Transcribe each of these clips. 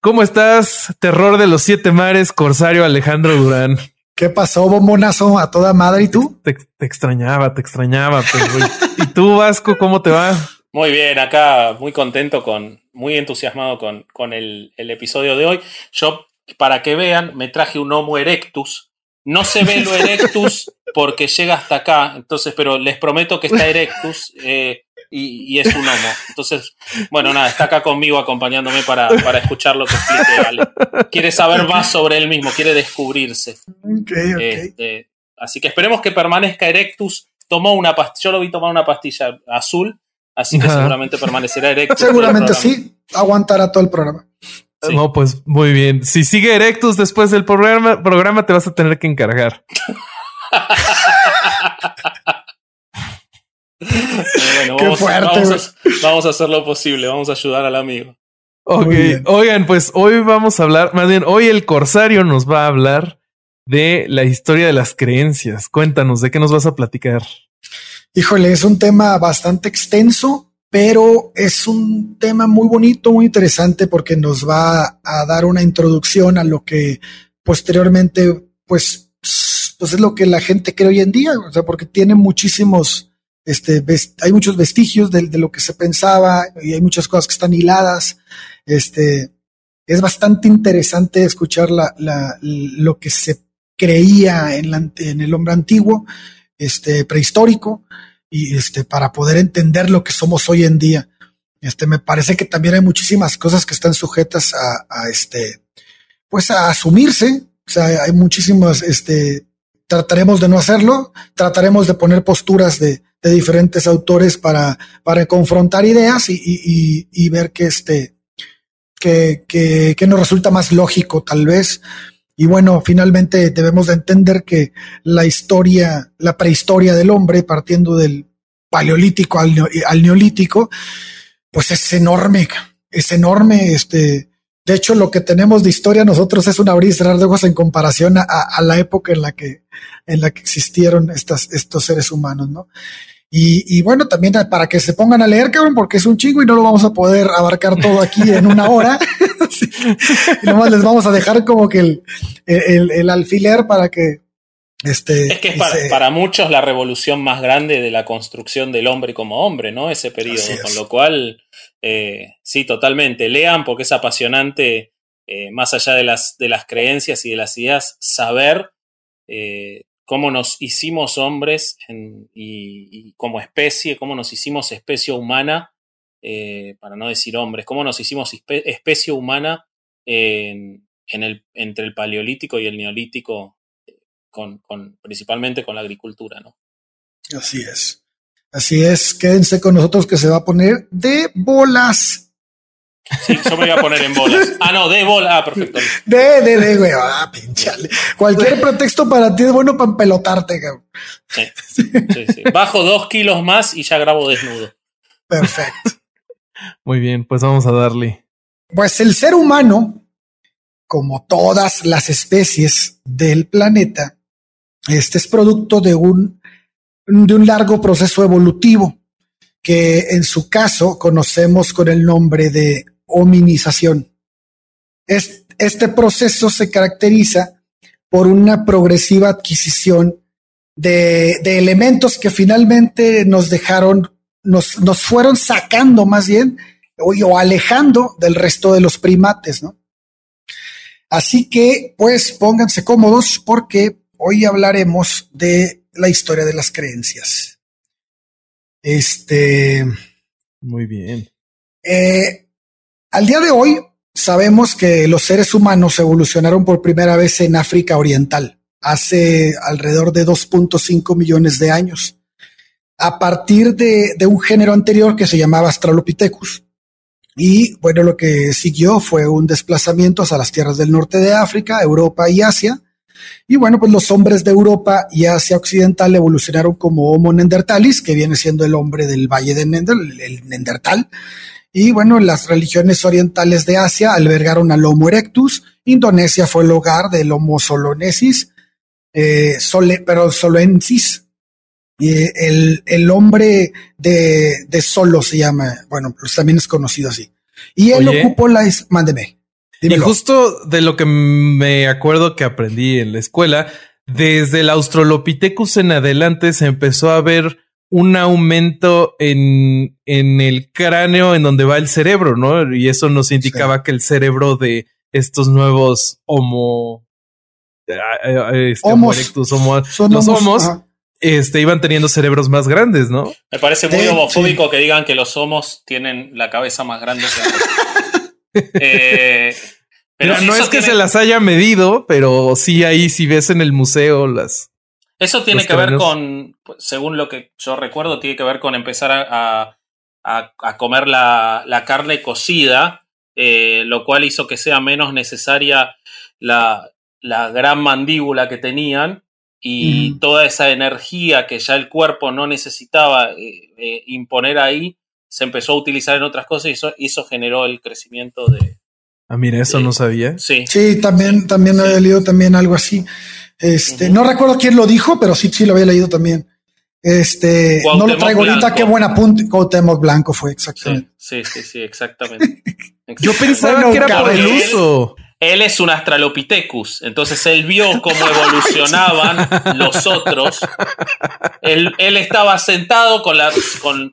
¿Cómo estás? Terror de los siete mares, Corsario Alejandro Durán. ¿Qué pasó, bombonazo? A toda madre. ¿Y tú? Te, extrañaba, te extrañaba. ¿Y tú, Vasco, cómo te va? Muy bien, acá muy contento con, muy entusiasmado con, con el, el episodio de hoy. Yo, para que vean, me traje un Homo erectus. No se ve lo erectus porque llega hasta acá, entonces, pero les prometo que está erectus. Eh, y, es un homo. Entonces, bueno, nada, está acá conmigo acompañándome para, para escuchar lo que explique Quiere saber más sobre él mismo, quiere descubrirse. Este, así que esperemos que permanezca Erectus. Tomó una pastilla, yo lo vi tomar una pastilla azul, así que seguramente permanecerá Erectus. Seguramente sí, aguantará todo el programa. No, pues muy bien. Si sigue Erectus después del programa, programa te vas a tener que encargar. bueno, vamos, vamos, a, hacer lo posible, vamos a ayudar al amigo. Ok, oigan, pues hoy vamos a hablar, más bien, hoy el Corsario nos va a hablar de la historia de las creencias. Cuéntanos, ¿de qué nos vas a platicar? Híjole, es un tema bastante extenso, pero es un tema muy bonito, muy interesante porque nos va a dar una introducción a lo que posteriormente, pues, pues es lo que la gente cree hoy en día, o sea, porque tiene muchísimos este, hay muchos vestigios de, lo que se pensaba y hay muchas cosas que están hiladas. Este, es bastante interesante escuchar lo que se creía en, el hombre antiguo, este, prehistórico, y este, para poder entender lo que somos hoy en día. Me parece que también hay muchísimas cosas que están sujetas a, pues a asumirse. O sea, hay muchísimas, trataremos de no hacerlo, trataremos de poner posturas de, de diferentes autores para, para confrontar ideas y, y, y ver que este, que, que, que, nos resulta más lógico tal vez. Y bueno, finalmente debemos de entender que la historia, la prehistoria del hombre, partiendo del paleolítico al, al neolítico, pues es enorme, es enorme, este, de hecho, lo que tenemos de historia nosotros es un abrir y cerrar de ojos en comparación a, la época en la que, en la que existieron estos seres humanos, ¿no? Y, bueno, también para que se pongan a leer, cabrón, porque es un chingo y no lo vamos a poder abarcar todo aquí en una hora. y nomás les vamos a dejar como que el alfiler para que este, es que es para, para, muchos la revolución más grande de la construcción del hombre como hombre, ¿no? Ese periodo. Con lo cual, eh, sí, totalmente. Lean porque es apasionante, eh, más allá de las, de las creencias y de las ideas, saber eh, cómo nos hicimos hombres y, como especie, cómo nos hicimos especie humana, para no decir hombres, cómo nos hicimos especie humana en, en el, entre el paleolítico y el neolítico con, con, principalmente con la agricultura, ¿no? Así es. Así es, quédense con nosotros que se va a poner de bolas. Sí, yo me voy a poner en bolas. Ah, no, de bolas. Ah, perfecto. De, de, de, güey. Ah, pinchale. Cualquier pretexto para ti es bueno para pelotarte, cabrón. Sí, sí, sí. Bajo dos kilos más y ya grabo desnudo. Perfecto. Muy bien, pues vamos a darle. Pues el ser humano, como todas las especies del planeta, este es producto de un, de un largo proceso evolutivo que en su caso conocemos con el nombre de hominización. Este proceso se caracteriza por una progresiva adquisición de, de elementos que finalmente nos dejaron, nos, nos fueron sacando más bien o, o, alejando del resto de los primates, ¿no? Así que, pues, pónganse cómodos porque hoy hablaremos de la historia de las creencias. Este. Muy bien. Eh, al día de hoy sabemos que los seres humanos evolucionaron por primera vez en África Oriental, hace alrededor de 2.5 millones de años, a partir de, de, un género anterior que se llamaba Australopithecus. Y bueno, lo que siguió fue un desplazamiento hacia las tierras del norte de África, Europa y Asia. Y bueno, pues los hombres de Europa y Asia Occidental evolucionaron como Homo neandertalis, que viene siendo el hombre del Valle de Nender, el Neandertal. Y bueno, las religiones orientales de Asia albergaron al Homo erectus. Indonesia fue el hogar del Homo solonesis, eh, sole, pero solensis, y el, el hombre de, de, Solo se llama, bueno, pues también es conocido así. Y él ocupó la... Mándeme. Y justo de lo que me acuerdo que aprendí en la escuela, desde el Australopithecus en adelante se empezó a ver un aumento en, en el cráneo en donde va el cerebro, ¿no? Y eso nos indicaba que el cerebro de estos nuevos homo, eh, eh, este, erectus, homo, los homos, este, iban teniendo cerebros más grandes, ¿no? Me parece muy homofóbico que digan que los homos tienen la cabeza más grande que eh, pero no es que se las haya medido, pero sí ahí si ves en el museo las. Eso tiene que ver con, según lo que yo recuerdo, tiene que ver con empezar a, a, comer la, la, carne cocida, eh, lo cual hizo que sea menos necesaria la, la gran mandíbula que tenían y toda esa energía que ya el cuerpo no necesitaba eh, eh, imponer ahí, se empezó a utilizar en otras cosas y eso, eso generó el crecimiento de... Ah, mira, eso no sabía. Sí. Sí, también, también había leído también algo así. Este, no recuerdo quién lo dijo, pero sí, sí lo había leído tammen Este, no lo traigo ahorita, qué buen apunte. Cuauhtémoc Blanco fue, exactamente. Sí, sí, sí, exactamente. Yo pensaba que era por el uso. Él es un Australopithecus, entonces él vio cómo evolucionaban los otros. Él, estaba sentado con la,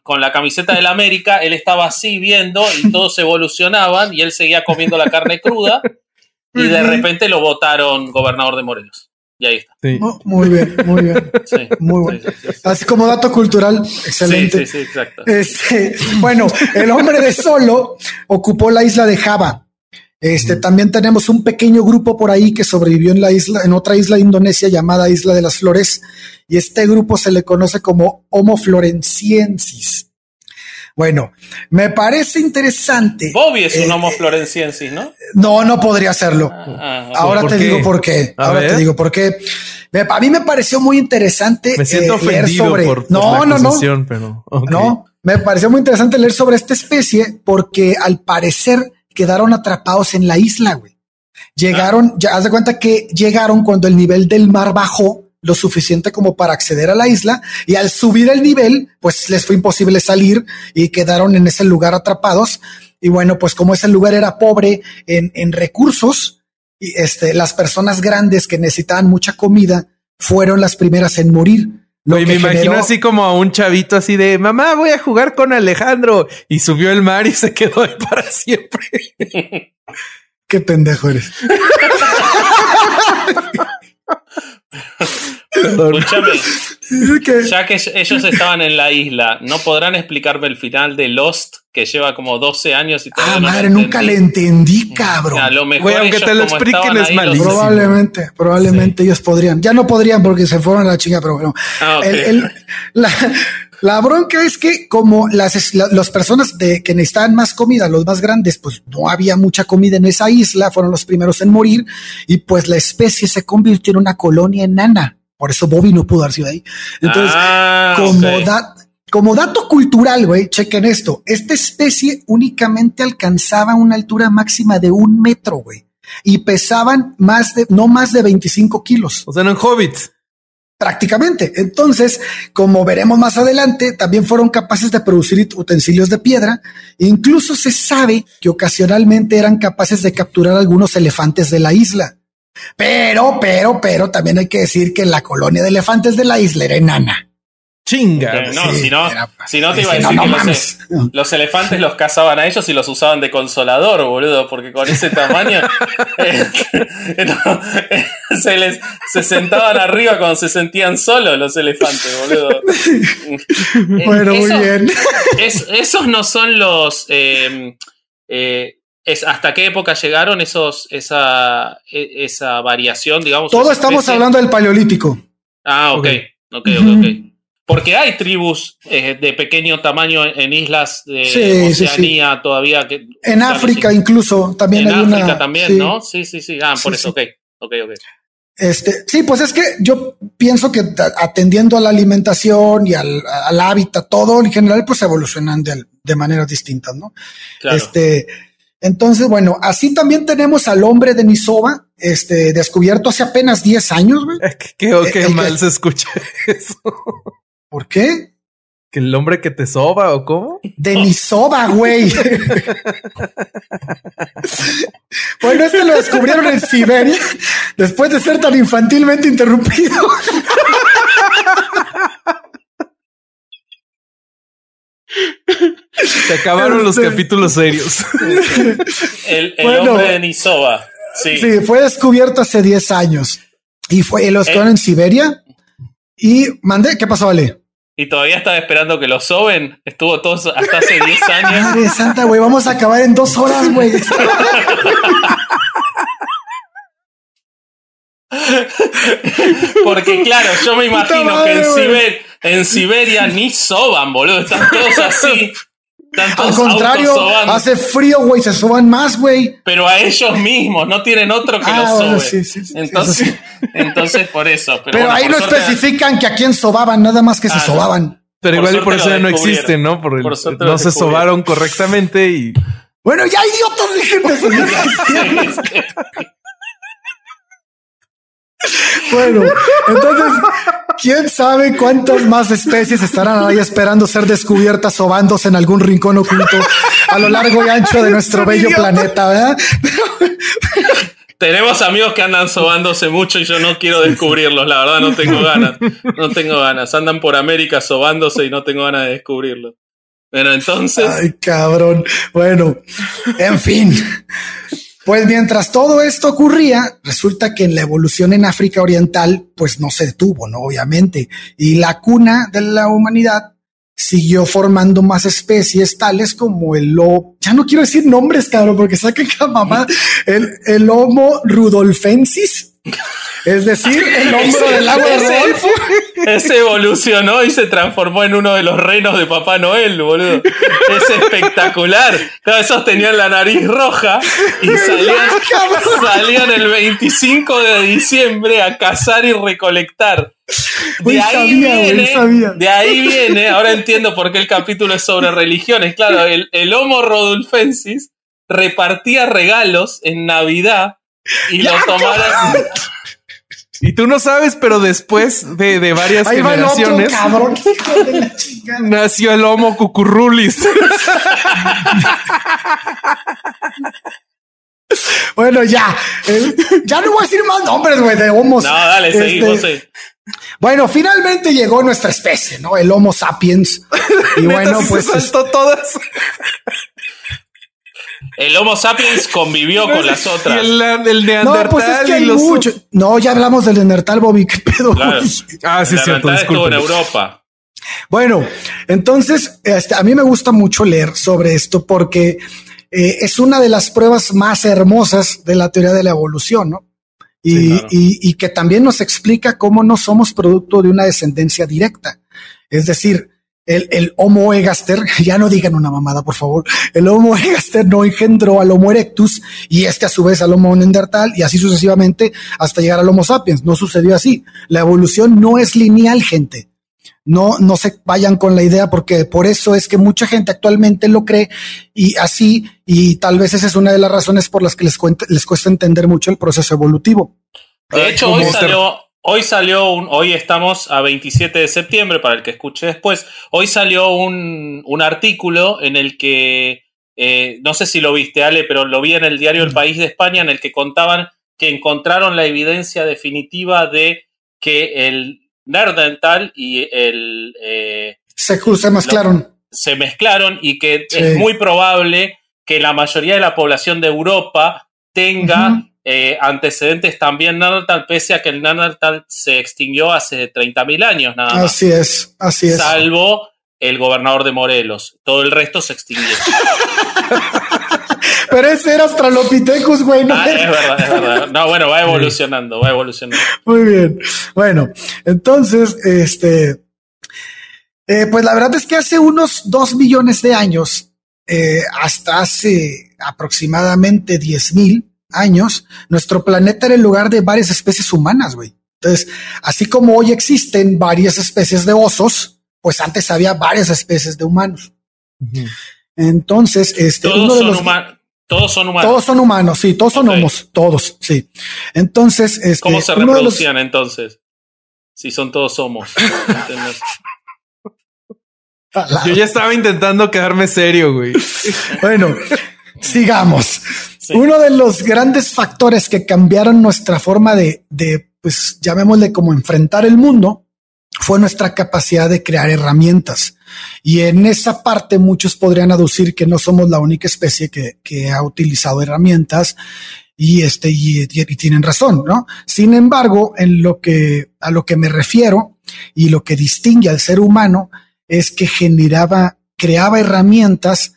con, la camiseta del América, él estaba así viendo y todos evolucionaban y él seguía comiendo la carne cruda y de repente lo votaron gobernador de Morelos. Y ahí está. muy bien, muy bien. muy bueno. Así como dato cultural, excelente. Sí, sí, exacto. Este, bueno, el hombre de Solo ocupó la isla de Java este, también tenemos un pequeño grupo por ahí que sobrevivió en la isla, en otra isla de Indonesia llamada Isla de las Flores, y este grupo se le conoce como Homo florenciensis. Bueno, me parece interesante. Bobby es un eh, Homo florenciensis, ¿no? No, no podría serlo. Ah, ah, Ahora te digo por qué. Ahora te digo por qué. A mí me pareció muy interesante me siento eh, leer sobre. no, no, no, pero no. Me pareció muy interesante leer sobre esta especie porque al parecer quedaron atrapados en la isla, güey. Llegaron, ya haz de cuenta que llegaron cuando el nivel del mar bajó lo suficiente como para acceder a la isla y al subir el nivel, pues les fue imposible salir y quedaron en ese lugar atrapados. Y bueno, pues como ese lugar era pobre en, en recursos, y este, las personas grandes que necesitaban mucha comida fueron las primeras en morir me imagino así como a un chavito así de mamá, voy a jugar con Alejandro y subió el mar y se quedó ahí para siempre. Qué pendejo eres. Escúchame, ya que ellos estaban en la isla, ¿no podrán explicarme el final de Lost que lleva como 12 años y Ah, madre, nunca le entendí, cabrón. A lo mejor aunque te lo expliquen es malísimo. Probablemente, probablemente ellos podrían. Ya no podrían porque se fueron a la chinga, pero bueno. Ah, la, bronca es que como las, las personas de, que necesitaban más comida, los más grandes, pues no había mucha comida en esa isla, fueron los primeros en morir y pues la especie se convirtió en una colonia enana. Por eso Bobby no pudo haber sido ahí. Entonces, ah, como, como dato cultural, güey, chequen esto. Esta especie únicamente alcanzaba una altura máxima de un metro, güey. Y pesaban más de, no más de 25 kilos. O sea, no en hobbits. Prácticamente. Entonces, como veremos más adelante, también fueron capaces de producir utensilios de piedra. Incluso se sabe que ocasionalmente eran capaces de capturar algunos elefantes de la isla. Pero, pero, pero también hay que decir que la colonia de elefantes de la isla era enana. Chinga. No, si no, si no te iba a decir que los, elefantes los cazaban a ellos y los usaban de consolador, boludo, porque con ese tamaño eh, eh, se les se sentaban arriba cuando se sentían solos los elefantes, boludo. bueno, muy bien. esos no son los eh, es, ¿Hasta qué época llegaron esos, esa, e, esa variación, digamos? Todo estamos hablando del paleolítico. Ah, ok, ok, ok, porque hay tribus eh, de pequeño tamaño en islas de Oceanía todavía. Que, en África incluso también en África también, ¿no? Sí, sí, sí. Ah, por eso, ok, ok, ok. Este, sí, pues es que yo pienso que atendiendo a la alimentación y al, hábitat, todo en general, pues evolucionan de, de maneras distintas, ¿no? Claro. Este, entonces, bueno, así también tenemos al hombre de Nisoba, este, descubierto hace apenas 10 años, güey. Qué, qué mal se escucha eso. ¿Por qué? ¿Que el hombre que te soba o cómo? Denisova, güey. bueno, este lo descubrieron en Siberia después de ser tan infantilmente interrumpido. Se acabaron los este, capítulos serios. El, hombre de Denisova. Sí. sí, fue descubierto hace 10 años y fue, lo descubrieron en Siberia. Y mandé, ¿qué pasó, Ale? Y todavía estaba esperando que lo soben. Estuvo todos hasta hace 10 años. Madre santa, güey. Vamos a acabar en dos horas, güey. Porque claro, yo me imagino que en, en, Siberia ni soban, boludo. Están todos así. Al contrario, hace frío, güey, se soban más, güey. Pero a ellos mismos, no tienen otro que ah, los sobe. entonces, entonces, por eso. Pero, ahí no especifican que a quién sobaban, nada más que se sobaban. Pero igual por eso ya no existen, ¿no? Por, no se sobaron correctamente y. Bueno, ya idiotas, dejen de Bueno, entonces, quién sabe cuántas más especies estarán ahí esperando ser descubiertas sobándose en algún rincón oculto a lo largo y ancho de nuestro bello planeta, ¿verdad? Tenemos amigos que andan sobándose mucho y yo no quiero descubrirlos, la verdad no tengo ganas, no tengo ganas. Andan por América sobándose y no tengo ganas de descubrirlos. Bueno, entonces. Ay, cabrón. Bueno, en fin. Pues mientras todo esto ocurría, resulta que en la evolución en África Oriental, pues no se detuvo, ¿no? Obviamente. Y la cuna de la humanidad siguió formando más especies tales como el lobo. Ya no quiero decir nombres, cabrón, porque saquen cada mamá. El, el Homo rudolfensis es decir, el hombro del agua de Rodolfo. Ese evolucionó y se transformó en uno de los reinos de Papá Noel, boludo. Es espectacular. Esos tenían la nariz roja y salían, salían el 25 de diciembre a cazar y recolectar. De ahí, viene, de ahí viene, ahora entiendo por qué el capítulo es sobre religiones. Claro, el, el Homo Rodulfensis repartía regalos en Navidad y lo tomaron. Y tú no sabes, pero después de, de varias generaciones nació el Homo cucurrulis. bueno, ya. ya no voy a decir más nombres, güey, de homos. No, dale, este, seguimos. Bueno, finalmente llegó nuestra especie, ¿no? El Homo sapiens. Y bueno, pues. todas. El Homo sapiens convivió con las otras. el, Neandertal. No, pues es que hay mucho. No, ya hablamos del Neandertal, Bobby. ¿Qué pedo? Ah, sí, cierto. Estuvo en Europa. Bueno, entonces este, a mí me gusta mucho leer sobre esto porque eh, es una de las pruebas más hermosas de la teoría de la evolución, ¿no? Y, y, y que también nos explica cómo no somos producto de una descendencia directa. Es decir, el, el, Homo egaster, ya no digan una mamada, por favor, el Homo egaster no engendró al Homo erectus y este a su vez al Homo neandertal y así sucesivamente hasta llegar al Homo sapiens. No sucedió así. La evolución no es lineal, gente. No, no se vayan con la idea porque por eso es que mucha gente actualmente lo cree y así, y tal vez esa es una de las razones por las que les, les cuesta entender mucho el proceso evolutivo. De hecho, hoy salió, Hoy salió un, hoy estamos a 27 de septiembre, para el que escuche después, hoy salió un, un artículo en el que, eh, no sé si lo viste, Ale, pero lo vi en el diario El País de España, en el que contaban que encontraron la evidencia definitiva de que el Nerdental y el... Eh, se, se mezclaron. se mezclaron y que es muy probable que la mayoría de la población de Europa tenga eh, antecedentes también Neandertal, pese a que el Neandertal se extinguió hace 30.000 años nada más. Así es, así es. Salvo el gobernador de Morelos. Todo el resto se extinguió. Pero ese era Australopithecus, güey. ¿no? Ah, es verdad, es verdad. No, bueno, va evolucionando, va evolucionando. Muy bien. Bueno, entonces, este, Eh, pues la verdad es que hace unos dos millones de años, eh, hasta hace aproximadamente diez mil años, nuestro planeta era el lugar de varias especies humanas, güey. Entonces, así como hoy existen varias especies de osos, pues antes había varias especies de humanos. Entonces, este, todos, uno de son los, todos son humanos. Todos son humanos, sí, todos son homos, todos, sí. Entonces, este, ¿cómo se reproducían entonces? Si son todos homos. Yo ya estaba intentando quedarme serio, güey. bueno, sigamos. Uno de los grandes factores que cambiaron nuestra forma de, de, pues llamémosle como enfrentar el mundo, fue nuestra capacidad de crear herramientas. Y en esa parte muchos podrían aducir que no somos la única especie que, que ha utilizado herramientas y este y, y, tienen razón, ¿no? Sin embargo, en lo que a lo que me refiero y lo que distingue al ser humano es que generaba, creaba herramientas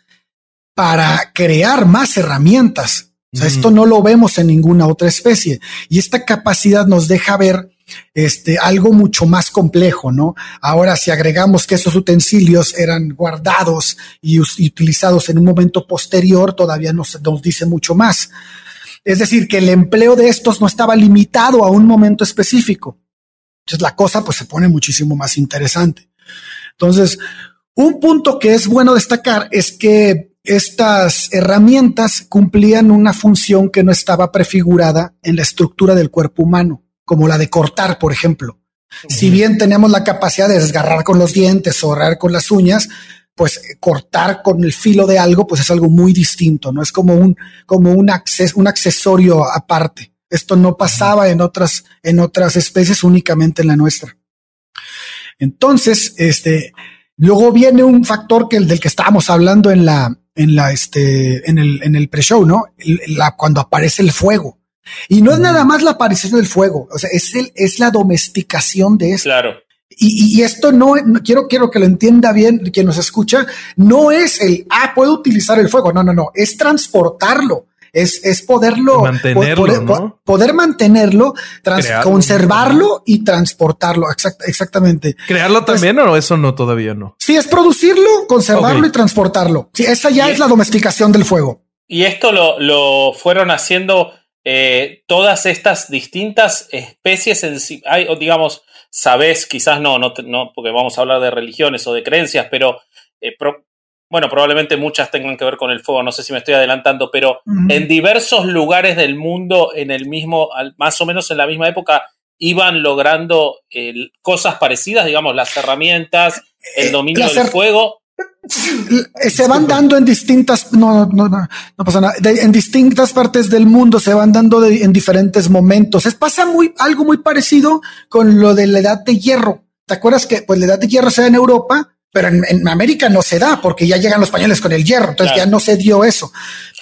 para crear más herramientas. O sea, esto no lo vemos en ninguna otra especie y esta capacidad nos deja ver este, algo mucho más complejo, ¿no? Ahora, si agregamos que esos utensilios eran guardados y, utilizados en un momento posterior, todavía nos, nos dice mucho más. Es decir, que el empleo de estos no estaba limitado a un momento específico. Entonces la cosa pues se pone muchísimo más interesante. Entonces, un punto que es bueno destacar es que estas herramientas cumplían una función que no estaba prefigurada en la estructura del cuerpo humano como la de cortar, por ejemplo. Si bien tenemos la capacidad de desgarrar con los dientes o ahorrar con las uñas, pues eh, cortar con el filo de algo, pues es algo muy distinto, no es como un, como un, un accesorio aparte. Esto no pasaba en otras, en otras especies, únicamente en la nuestra. Entonces, este, luego viene un factor que el del que estábamos hablando en la, en la, este, en el, en el pre-show, ¿no? La, cuando aparece el fuego. Y no es nada más la aparición del fuego, o sea, es, el, es la domesticación de esto. Claro. Y, y, esto no, quiero, quiero que lo entienda bien quien nos escucha, no es el, ah, puedo utilizar el fuego, no, no, no, es transportarlo. Es, es poderlo mantenerlo, poder, ¿no? poder mantenerlo, conservarlo y transportarlo. exactamente. ¿Crearlo también o eso no todavía no? Sí, es producirlo, conservarlo y transportarlo. Sí, esa ya es la domesticación del fuego. Y esto lo, lo fueron haciendo eh, todas estas distintas especies, en, hay, digamos, sabes, quizás no, no, no, porque vamos a hablar de religiones o de creencias, pero eh, bueno, probablemente muchas tengan que ver con el fuego, no sé si me estoy adelantando, pero en diversos lugares del mundo, en el mismo, más o menos en la misma época, iban logrando cosas parecidas, digamos, las herramientas, el eh, dominio del fuego. Se van dando en distintas, no, no, no, no pasa nada. en distintas partes del mundo se van dando en diferentes momentos. Es pasa muy, algo muy parecido con lo de la edad de hierro. ¿Te acuerdas que pues la edad de hierro se da en Europa, pero en, América no se da porque ya llegan los españoles con el hierro, entonces ya no se dio eso.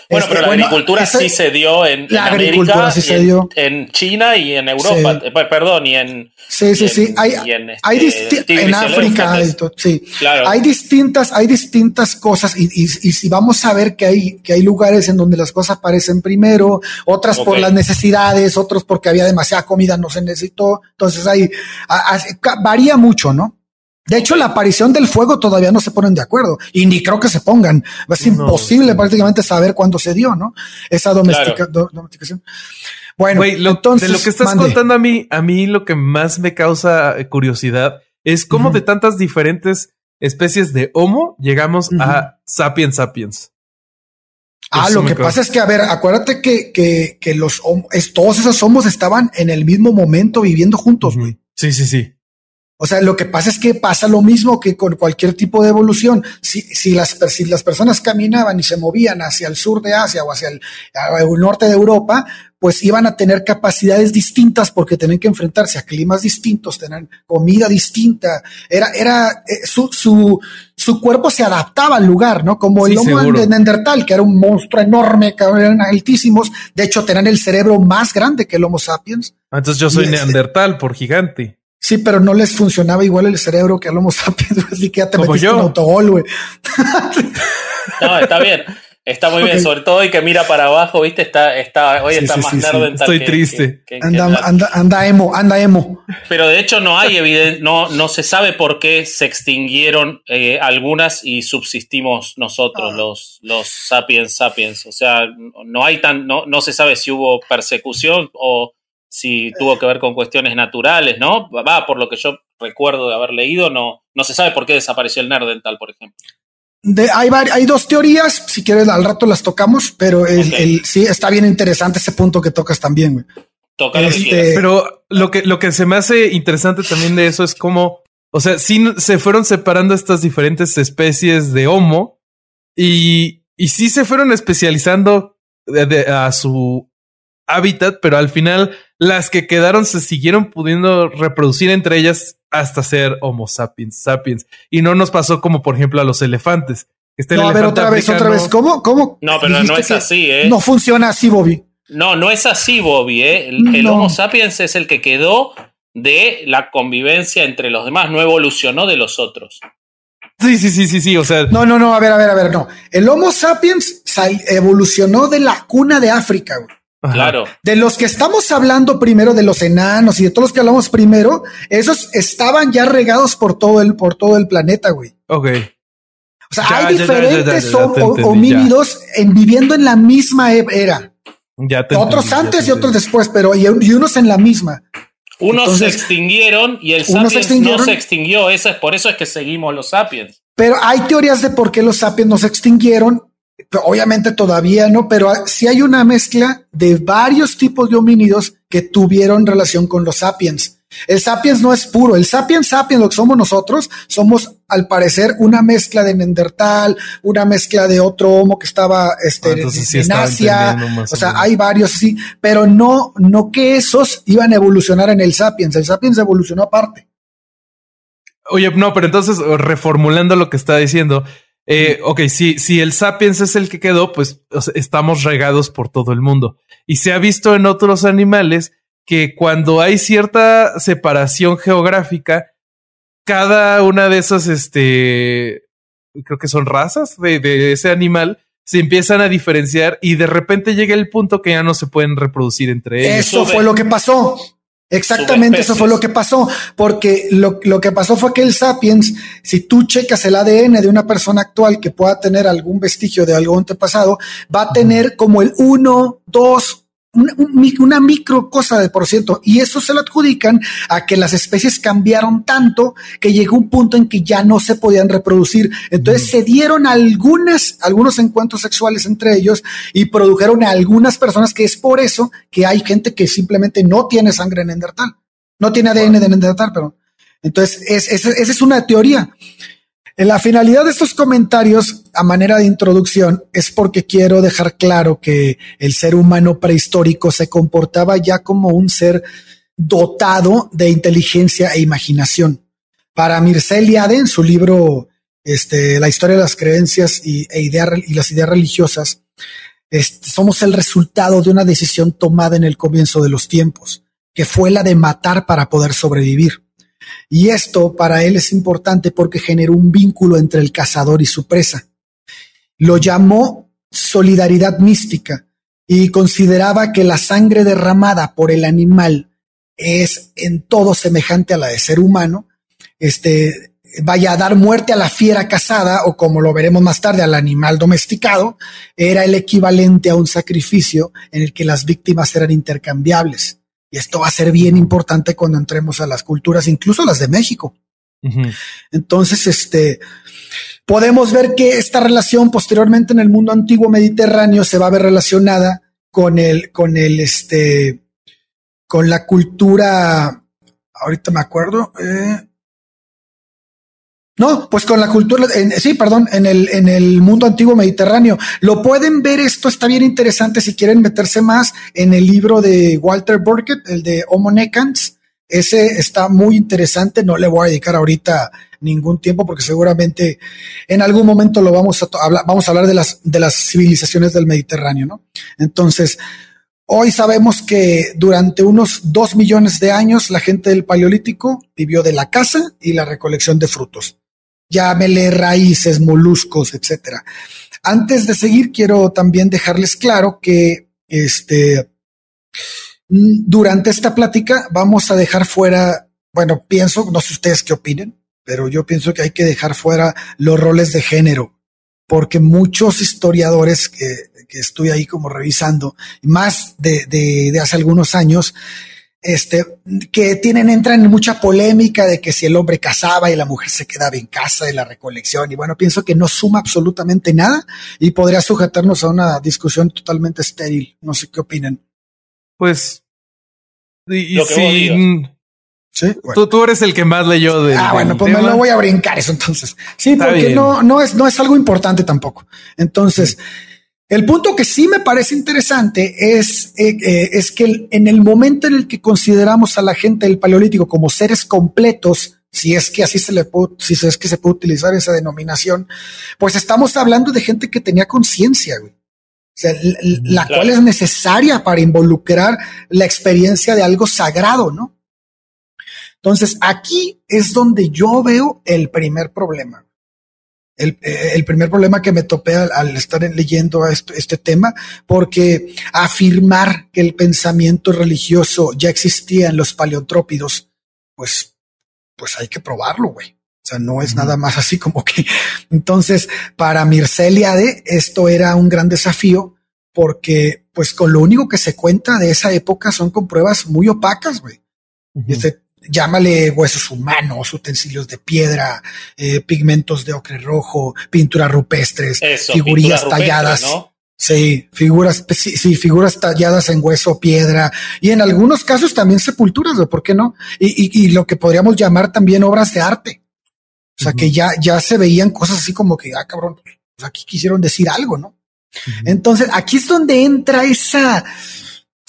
Bueno, pero la este, agricultura sí se dio en, la agricultura sí se dio. En, China y en Europa, eh, perdón, y en Sí, sí, sí. Hay, en, este, en África, sí. Claro. Hay distintas, hay distintas cosas y, y, y, si vamos a ver que hay, que hay lugares en donde las cosas aparecen primero, otras por las necesidades, otros porque había demasiada comida, no se necesitó. Entonces ahí varía mucho, ¿no? De hecho, la aparición del fuego todavía no se ponen de acuerdo y ni creo que se pongan. Es imposible prácticamente saber cuándo se dio, ¿no? Esa domesticación. Bueno, entonces, de lo que estás contando a mí, a mí lo que más me causa curiosidad es cómo de tantas diferentes especies de Homo llegamos a Sapiens Sapiens. Ah, lo que pasa es que, a ver, acuérdate que, que, que los todos esos homos estaban en el mismo momento viviendo juntos, güey. Sí, sí, sí. O sea, lo que pasa es que pasa lo mismo que con cualquier tipo de evolución. Si, si, las, si las personas caminaban y se movían hacia el sur de Asia o hacia el, norte de Europa, pues iban a tener capacidades distintas porque tenían que enfrentarse a climas distintos, tener comida distinta. Era, era, eh, su, su, su cuerpo se adaptaba al lugar, ¿no? Como el homo de Neandertal, que era un monstruo enorme, que eran altísimos. De hecho, tenían el cerebro más grande que el Homo sapiens. Ah, entonces yo soy Neandertal por gigante. Sí, pero no les funcionaba igual el cerebro que al Homo sapiens, así que ya te metiste un autogol, güey. no, está bien. Está muy bien, sobre todo y que mira para abajo, ¿viste? Está, está, hoy está más sí, Estoy triste. anda, anda, anda, emo, anda emo. Pero de hecho no hay evidencia, no, no se sabe por qué se extinguieron eh, algunas y subsistimos nosotros, ah. los, los sapiens sapiens. O sea, no hay tan, no, no se sabe si hubo persecución o si tuvo que ver con cuestiones naturales, ¿no? Va, por lo que yo recuerdo de haber leído, no, no se sabe por qué desapareció el Nerdental, por ejemplo hay, hay dos teorías, si quieres al rato las tocamos, pero el, sí está bien interesante ese punto que tocas también, güey. Este, pero lo que, lo que se me hace interesante también de eso es como, o sea, sí se fueron separando estas diferentes especies de Homo y, y sí se fueron especializando a su hábitat, pero al final las que quedaron se siguieron pudiendo reproducir entre ellas hasta ser Homo sapiens, sapiens. Y no nos pasó como, por ejemplo, a los elefantes. Este no, a ver, otra vez, otra vez. ¿Cómo? ¿Cómo? No, pero no es así, ¿eh? No funciona así, Bobby. No, no es así, Bobby, ¿eh? El, Homo sapiens es el que quedó de la convivencia entre los demás, no evolucionó de los otros. Sí, sí, sí, sí, sí, o sea. No, no, no, a ver, a ver, a ver, no. El Homo sapiens evolucionó de la cuna de África, güey. Claro. De los que estamos hablando primero, de los enanos y de todos los que hablamos primero, esos estaban ya regados por todo el, por todo el planeta, güey. Ok. O sea, hay diferentes homínidos en, viviendo en la misma e-, era. Ya otros antes y otros después, pero y, unos en la misma. Unos se extinguieron y el sapiens no se extinguió. Eso es por eso es que seguimos los sapiens. Pero hay teorías de por qué los sapiens no se extinguieron obviamente todavía no, pero sí hay una mezcla de varios tipos de homínidos que tuvieron relación con los sapiens. El sapiens no es puro, el sapiens sapiens, lo que somos nosotros, somos al parecer una mezcla de Neandertal, una mezcla de otro homo que estaba este, ah, en Asia, o sea, hay varios sí, pero no, no que esos iban a evolucionar en el sapiens, el sapiens evolucionó aparte. Oye, no, pero entonces reformulando lo que está diciendo, eh, ok, si, si el sapiens es el que quedó, pues estamos regados por todo el mundo. Y se ha visto en otros animales que cuando hay cierta separación geográfica, cada una de esas, este, creo que son razas de, de ese animal, se empiezan a diferenciar y de repente llega el punto que ya no se pueden reproducir entre ellos. Eso fue lo que pasó. Exactamente, eso fue lo que pasó, porque lo, lo, que pasó fue que el sapiens, si tú checas el ADN de una persona actual que pueda tener algún vestigio de algo antepasado, va a tener como el 1, 2, una, micro cosa de por ciento. Y eso se lo adjudican a que las especies cambiaron tanto que llegó un punto en que ya no se podían reproducir. Entonces se dieron algunas, algunos encuentros sexuales entre ellos y produjeron a algunas personas que es por eso que hay gente que simplemente no tiene sangre neandertal, no tiene ADN de neandertal, pero entonces esa es una teoría. La finalidad de estos comentarios a manera de introducción es porque quiero dejar claro que el ser humano prehistórico se comportaba ya como un ser dotado de inteligencia e imaginación. Para Mircea Eliade, en su libro este, La historia de las creencias y, e y las ideas religiosas, somos el resultado de una decisión tomada en el comienzo de los tiempos, que fue la de matar para poder sobrevivir. Y esto para él es importante porque generó un vínculo entre el cazador y su presa. Lo llamó solidaridad mística y consideraba que la sangre derramada por el animal es en todo semejante a la de ser humano. Este vaya a dar muerte a la fiera cazada o como lo veremos más tarde al animal domesticado, era el equivalente a un sacrificio en el que las víctimas eran intercambiables. Y esto va a ser bien importante cuando entremos a las culturas, incluso las de México. Entonces, este, podemos ver que esta relación posteriormente en el mundo antiguo mediterráneo se va a ver relacionada con el, con el, este, con la cultura, ahorita me acuerdo, eh, no, pues con la cultura, sí, perdón, en el, en el mundo antiguo mediterráneo. Lo pueden ver, esto está bien interesante si quieren meterse más en el libro de Walter Burkett, el de Homo Necans. Ese está muy interesante, no le voy a dedicar ahorita ningún tiempo porque seguramente en algún momento lo vamos a hablar, vamos a hablar de las, de las civilizaciones del Mediterráneo, ¿no? Entonces, Hoy sabemos que durante unos dos millones de años la gente del Paleolítico vivió de la caza y la recolección de frutos llámele raíces, moluscos, etcétera. antes de seguir, quiero también dejarles claro que este durante esta plática vamos a dejar fuera, bueno, pienso, no sé ustedes qué opinen, pero yo pienso que hay que dejar fuera los roles de género, porque muchos historiadores que, que estoy ahí como revisando, más de, de, de hace algunos años, este, que tienen, entran en mucha polémica de que si el hombre casaba y la mujer se quedaba en casa de la recolección. Y bueno, pienso que no suma absolutamente nada y podría sujetarnos a una discusión totalmente estéril. No sé qué opinan. Pues, y, sí, ¿Sí? Tú, tú, eres el que más leyó de. Ah, bueno, pues me lo voy a brincar eso entonces. Sí, porque no, no es, no es algo importante tampoco. Entonces, el punto que sí me parece interesante es, eh, eh, es que en el momento en el que consideramos a la gente del Paleolítico como seres completos, si es que así se le puede, si es que se puede utilizar esa denominación, pues estamos hablando de gente que tenía conciencia, güey. O sea, la cual es necesaria para involucrar la experiencia de algo sagrado, ¿no? Entonces, aquí es donde yo veo el primer problema. El, el, primer problema que me topé al, estar leyendo este, este, tema, porque afirmar que el pensamiento religioso ya existía en los paleotrópidos, pues, pues hay que probarlo, güey. O sea, no es nada más así como que. Entonces, para Mirceliade, esto era un gran desafío, porque, pues, con lo único que se cuenta de esa época son con pruebas muy opacas, güey. Este, llámale huesos humanos, utensilios de piedra, eh, pigmentos de ocre rojo, pinturas rupestres, figurillas talladas. Sí, figuras, sí, figuras talladas en hueso, piedra y en algunos casos también sepulturas, ¿por qué no? Y, y, lo que podríamos llamar también obras de arte. O sea, que ya, ya se veían cosas así como que, ah, cabrón, pues aquí quisieron decir algo, ¿no? Entonces, aquí es donde entra esa,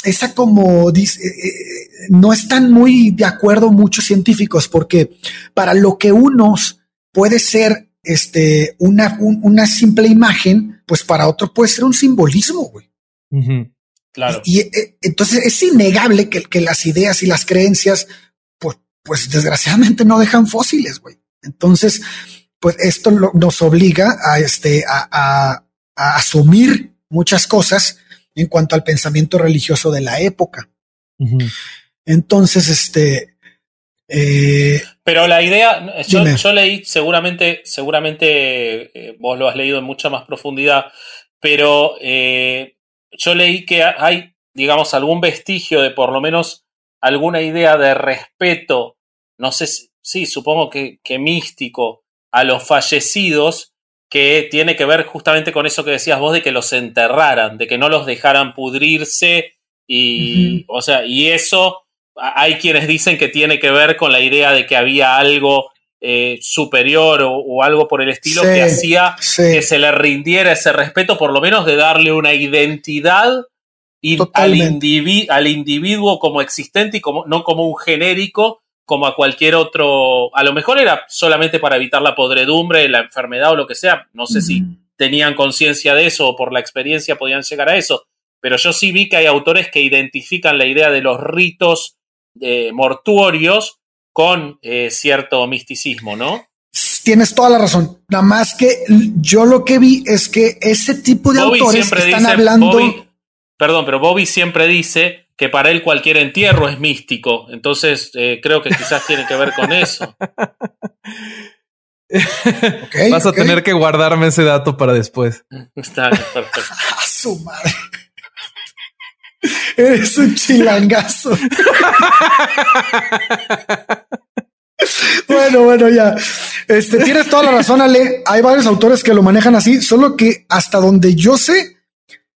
esa como dice, eh, eh, no están muy de acuerdo muchos científicos porque para lo que unos puede ser este una, una simple imagen, pues para otro puede ser un simbolismo, güey. Claro. Y, eh, entonces es innegable que, que, las ideas y las creencias, pues, pues desgraciadamente no dejan fósiles, güey. Entonces, pues esto nos obliga a este a, a asumir muchas cosas en cuanto al pensamiento religioso de la época. Entonces, este... Eh, Pero la idea, yo, leí, seguramente, seguramente eh, vos lo has leído en mucha más profundidad, pero eh, yo leí que hay, digamos, algún vestigio de por lo menos alguna idea de respeto, no sé si, sí, supongo que, que místico, a los fallecidos, que tiene que ver justamente con eso que decías vos de que los enterraran, de que no los dejaran pudrirse y, o sea, y eso hay quienes dicen que tiene que ver con la idea de que había algo eh, superior o, algo por el estilo que hacía que se le rindiera ese respeto, por lo menos de darle una identidad al, al individuo como existente y como, no como un genérico, como a cualquier otro, a lo mejor era solamente para evitar la podredumbre, la enfermedad o lo que sea, no sé si tenían conciencia de eso o por la experiencia podían llegar a eso, pero yo sí vi que hay autores que identifican la idea de los ritos eh, mortuorios con eh, cierto misticismo, ¿no? Tienes toda la razón. Nada más que yo lo que vi es que ese tipo de autores están hablando. perdón, pero Bobby siempre dice que para él cualquier entierro es místico. Entonces, eh, creo que quizás tiene que ver con eso. Vas a tener que guardarme ese dato para después. Está perfecto. a su madre. Eres un chilangazo. bueno, bueno, ya. Este, tienes toda la razón, Ale. Hay varios autores que lo manejan así, solo que hasta donde yo sé,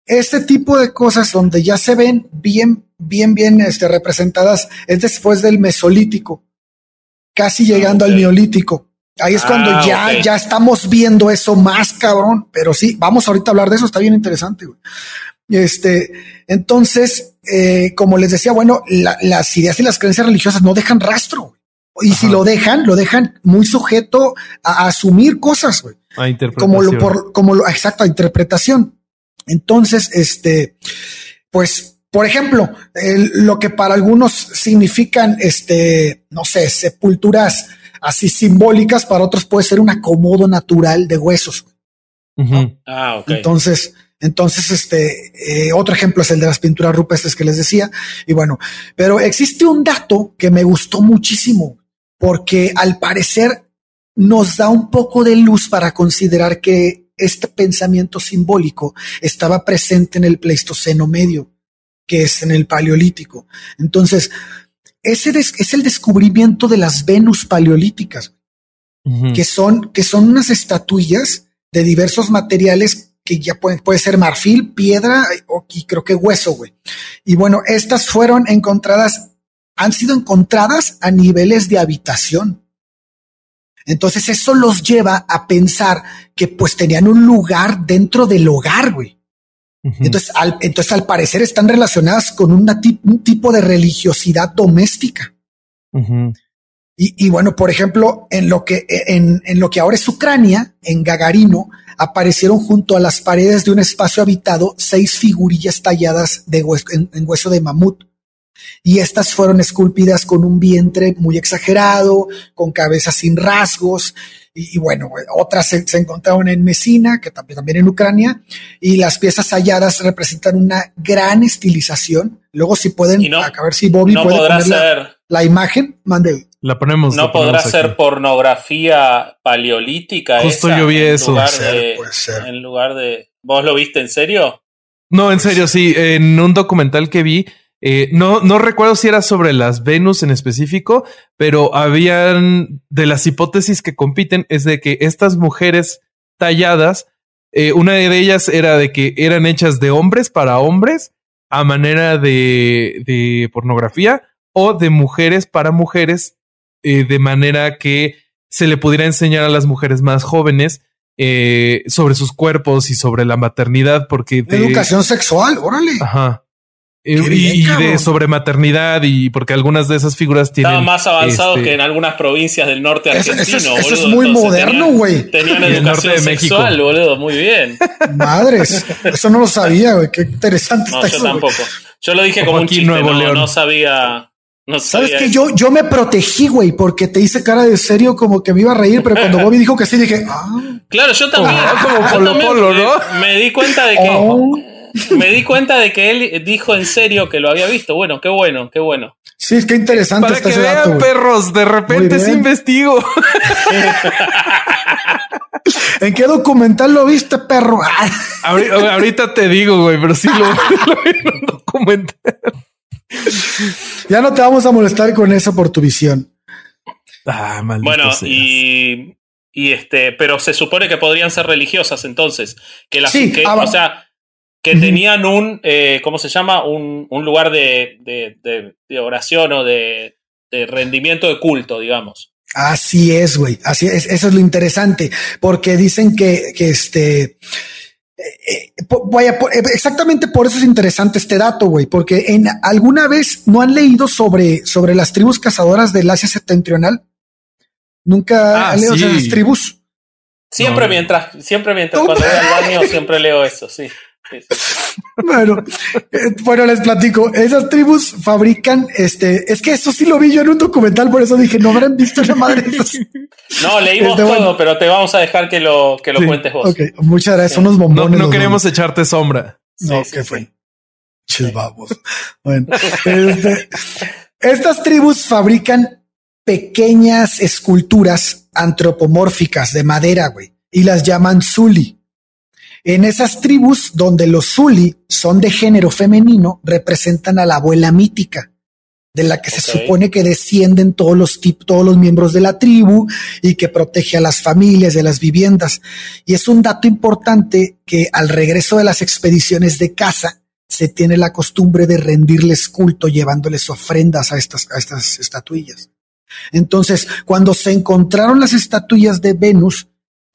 este tipo de cosas donde ya se ven bien bien, bien este, representadas es después del Mesolítico, casi llegando al Neolítico. Ahí es cuando ah, ya, ya estamos viendo eso más cabrón, pero sí, vamos ahorita a hablar de eso, está bien interesante. Este, entonces, eh, como les decía, bueno, las ideas y las creencias religiosas no dejan rastro. Y si lo dejan, lo dejan muy sujeto a, asumir cosas, güey. Como lo, por, como lo, exacto, a interpretación. Entonces, este, pues por ejemplo, lo que para algunos significan, este, no sé, sepulturas así simbólicas, para otros puede ser un acomodo natural de huesos. Ah, ok. Entonces, entonces, este, eh, otro ejemplo es el de las pinturas rupestres que les decía. Y bueno, pero existe un dato que me gustó muchísimo, porque al parecer nos da un poco de luz para considerar que este pensamiento simbólico estaba presente en el Pleistoceno medio, que es en el Paleolítico. Entonces, ese es el descubrimiento de las Venus paleolíticas, que son, que son unas estatuillas de diversos materiales que ya pueden, puede ser marfil, piedra o y creo que hueso, güey. Y bueno, estas fueron encontradas, han sido encontradas a niveles de habitación. Entonces eso los lleva a pensar que pues tenían un lugar dentro del hogar, güey. entonces, al, entonces, al parecer están relacionadas con una un tipo de religiosidad doméstica. y, y, bueno, por ejemplo, en lo que en, en, lo que ahora es Ucrania, en Gagarino, aparecieron junto a las paredes de un espacio habitado seis figurillas talladas de en, hueso de mamut. Y estas fueron esculpidas con un vientre muy exagerado, con cabezas sin rasgos. Y, bueno, otras se, encontraron en Mesina, que también, también en Ucrania. Y las piezas halladas representan una gran estilización. Luego, si pueden, a ver si Bobby puede poner la, la, imagen, mande. La ponemos. No podrá ser pornografía paleolítica. Justo yo vi eso. En lugar de. ¿Vos lo viste en serio? No, en serio, sí. En un documental que vi, eh, no, no recuerdo si era sobre las Venus en específico, pero habían de las hipótesis que compiten es de que estas mujeres talladas, eh, una de ellas era de que eran hechas de hombres para hombres a manera de, de pornografía o de mujeres para mujeres eh, de manera que se le pudiera enseñar a las mujeres más jóvenes eh, sobre sus cuerpos y sobre la maternidad, porque de educación sexual, órale. Ajá. Eh, y, de sobre maternidad y porque algunas de esas figuras tienen Estaban más avanzados este que en algunas provincias del norte argentino. Eso, es, muy moderno, güey. Tenían, educación sexual, boludo, muy bien. Madres, eso no lo sabía, güey. Qué interesante. No, yo tampoco. Yo lo dije como un chiste, Nuevo no, no sabía. Sabes que yo, yo me protegí, güey, porque te hice cara de serio como que me iba a reír, pero cuando Bobby dijo que sí, dije, ah. Claro, yo también. como Polo ¿no? Me, di cuenta de que. Oh. Me di cuenta de que él dijo en serio que lo había visto. Bueno, qué bueno, qué bueno. Sí, es que interesante. Para que vean, perros, de repente se investigo. ¿En qué documental lo viste, perro? ahorita, te digo, güey, pero sí lo, lo vi en un documental ya no te vamos a molestar con eso por tu visión. Ah, bueno, y, y, este, pero se supone que podrían ser religiosas entonces. Que las que, ah, o sea, que tenían un, eh, ¿cómo se llama? Un, un lugar de, de, de, oración o de, de rendimiento de culto, digamos. Así es, güey. Así es. Eso es lo interesante, porque dicen que, que este, eh, eh, vaya, eh, exactamente por eso es interesante este dato, güey, porque en alguna vez no han leído sobre, sobre las tribus cazadoras del Asia septentrional. Nunca ah, han leído las tribus. Siempre mientras, siempre mientras cuando voy al baño siempre leo eso, sí. Bueno, eh, bueno, les platico. Esas tribus fabrican, este, es que eso sí lo vi yo en un documental, por eso dije, no habrán visto la madre. No, leímos este, todo, pero te vamos a dejar que lo, que lo cuentes vos. Ok, muchas gracias. unos bombones. No, queremos echarte sombra. No, ¿qué fue? Chivamos. bueno, este, estas tribus fabrican pequeñas esculturas antropomórficas de madera, güey, y las llaman Zuli. En esas tribus donde los Zuli son de género femenino, representan a la abuela mítica, de la que se supone que descienden todos los, todos los miembros de la tribu y que protege a las familias de las viviendas. Y es un dato importante que al regreso de las expediciones de caza se tiene la costumbre de rendirles culto llevándoles ofrendas a estas, a estas estatuillas. Entonces, cuando se encontraron las estatuillas de Venus,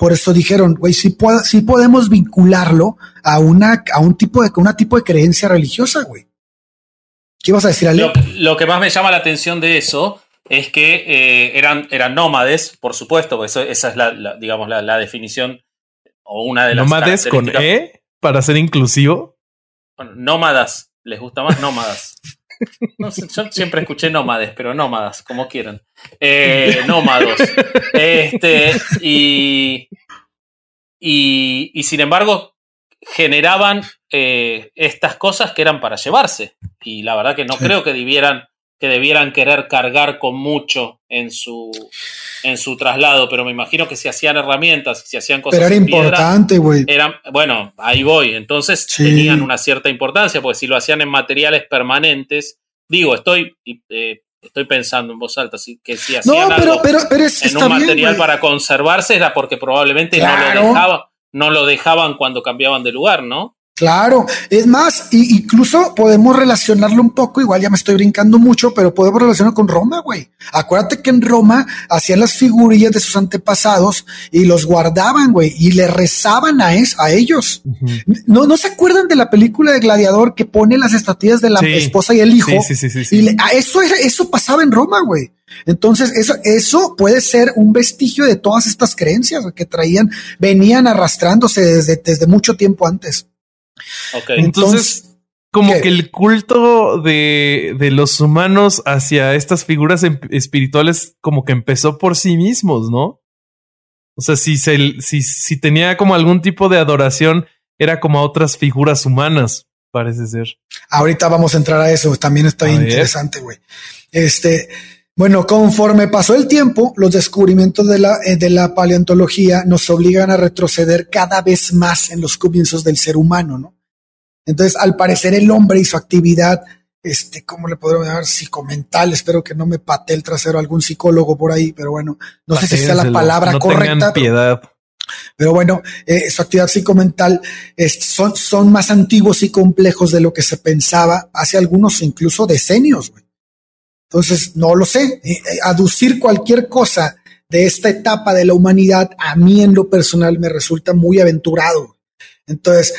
por eso dijeron, güey, sí, podemos vincularlo a una, a un tipo de, una tipo de creencia religiosa, güey. ¿Qué ibas a decir, Ale? Lo, que más me llama la atención de eso es que eh, eran, eran nómades, por supuesto, porque esa es la, digamos, la, definición o una de las ¿Nómades con E para ser inclusivo? Bueno, nómadas, les gusta más nómadas. No yo siempre escuché nómades, pero nómadas, como quieran. Eh, nómados. Este, y, y, y sin embargo generaban eh, estas cosas que eran para llevarse. Y la verdad que no creo que debieran, que debieran querer cargar con mucho en su, en su traslado, pero me imagino que si hacían herramientas, si hacían cosas. Pero era importante, güey. Bueno, ahí voy. Entonces tenían una cierta importancia, porque si lo hacían en materiales permanentes, digo, estoy. Eh, estoy pensando en voz alta, que si hacían algo en un material para conservarse era porque probablemente no lo dejaban, no lo dejaban cuando cambiaban de lugar, ¿no? Claro, es más, incluso podemos relacionarlo un poco, igual ya me estoy brincando mucho, pero podemos relacionarlo con Roma, güey. Acuérdate que en Roma hacían las figurillas de sus antepasados y los guardaban, güey, y le rezaban a, a ellos. no, no se acuerdan de la película de Gladiador que pone las estatuillas de la esposa y el hijo. Sí, sí, sí, y eso, eso pasaba en Roma, güey. Entonces, eso, eso puede ser un vestigio de todas estas creencias que traían, venían arrastrándose desde, desde mucho tiempo antes. Entonces, como que el culto de, de, los humanos hacia estas figuras em, espirituales como que empezó por sí mismos, ¿no? O sea, si, se, si, si tenía como algún tipo de adoración, era como a otras figuras humanas, parece ser. Ahorita vamos a entrar a eso, también está interesante, güey. Este, bueno, conforme pasó el tiempo, los descubrimientos de la, eh, de la paleontología nos obligan a retroceder cada vez más en los comienzos del ser humano, ¿no? Entonces, al parecer, el hombre y su actividad, este, ¿cómo le podemos llamar? Psicomental. Espero que no me pate el trasero algún psicólogo por ahí, pero bueno, no sé si sea la palabra no correcta. piedad. Pero, bueno, eh, su actividad psicomental son, son más antiguos y complejos de lo que se pensaba hace algunos incluso decenios. Güey. Entonces, no lo sé. Eh, eh, aducir cualquier cosa de esta etapa de la humanidad, a mí en lo personal me resulta muy aventurado. Entonces,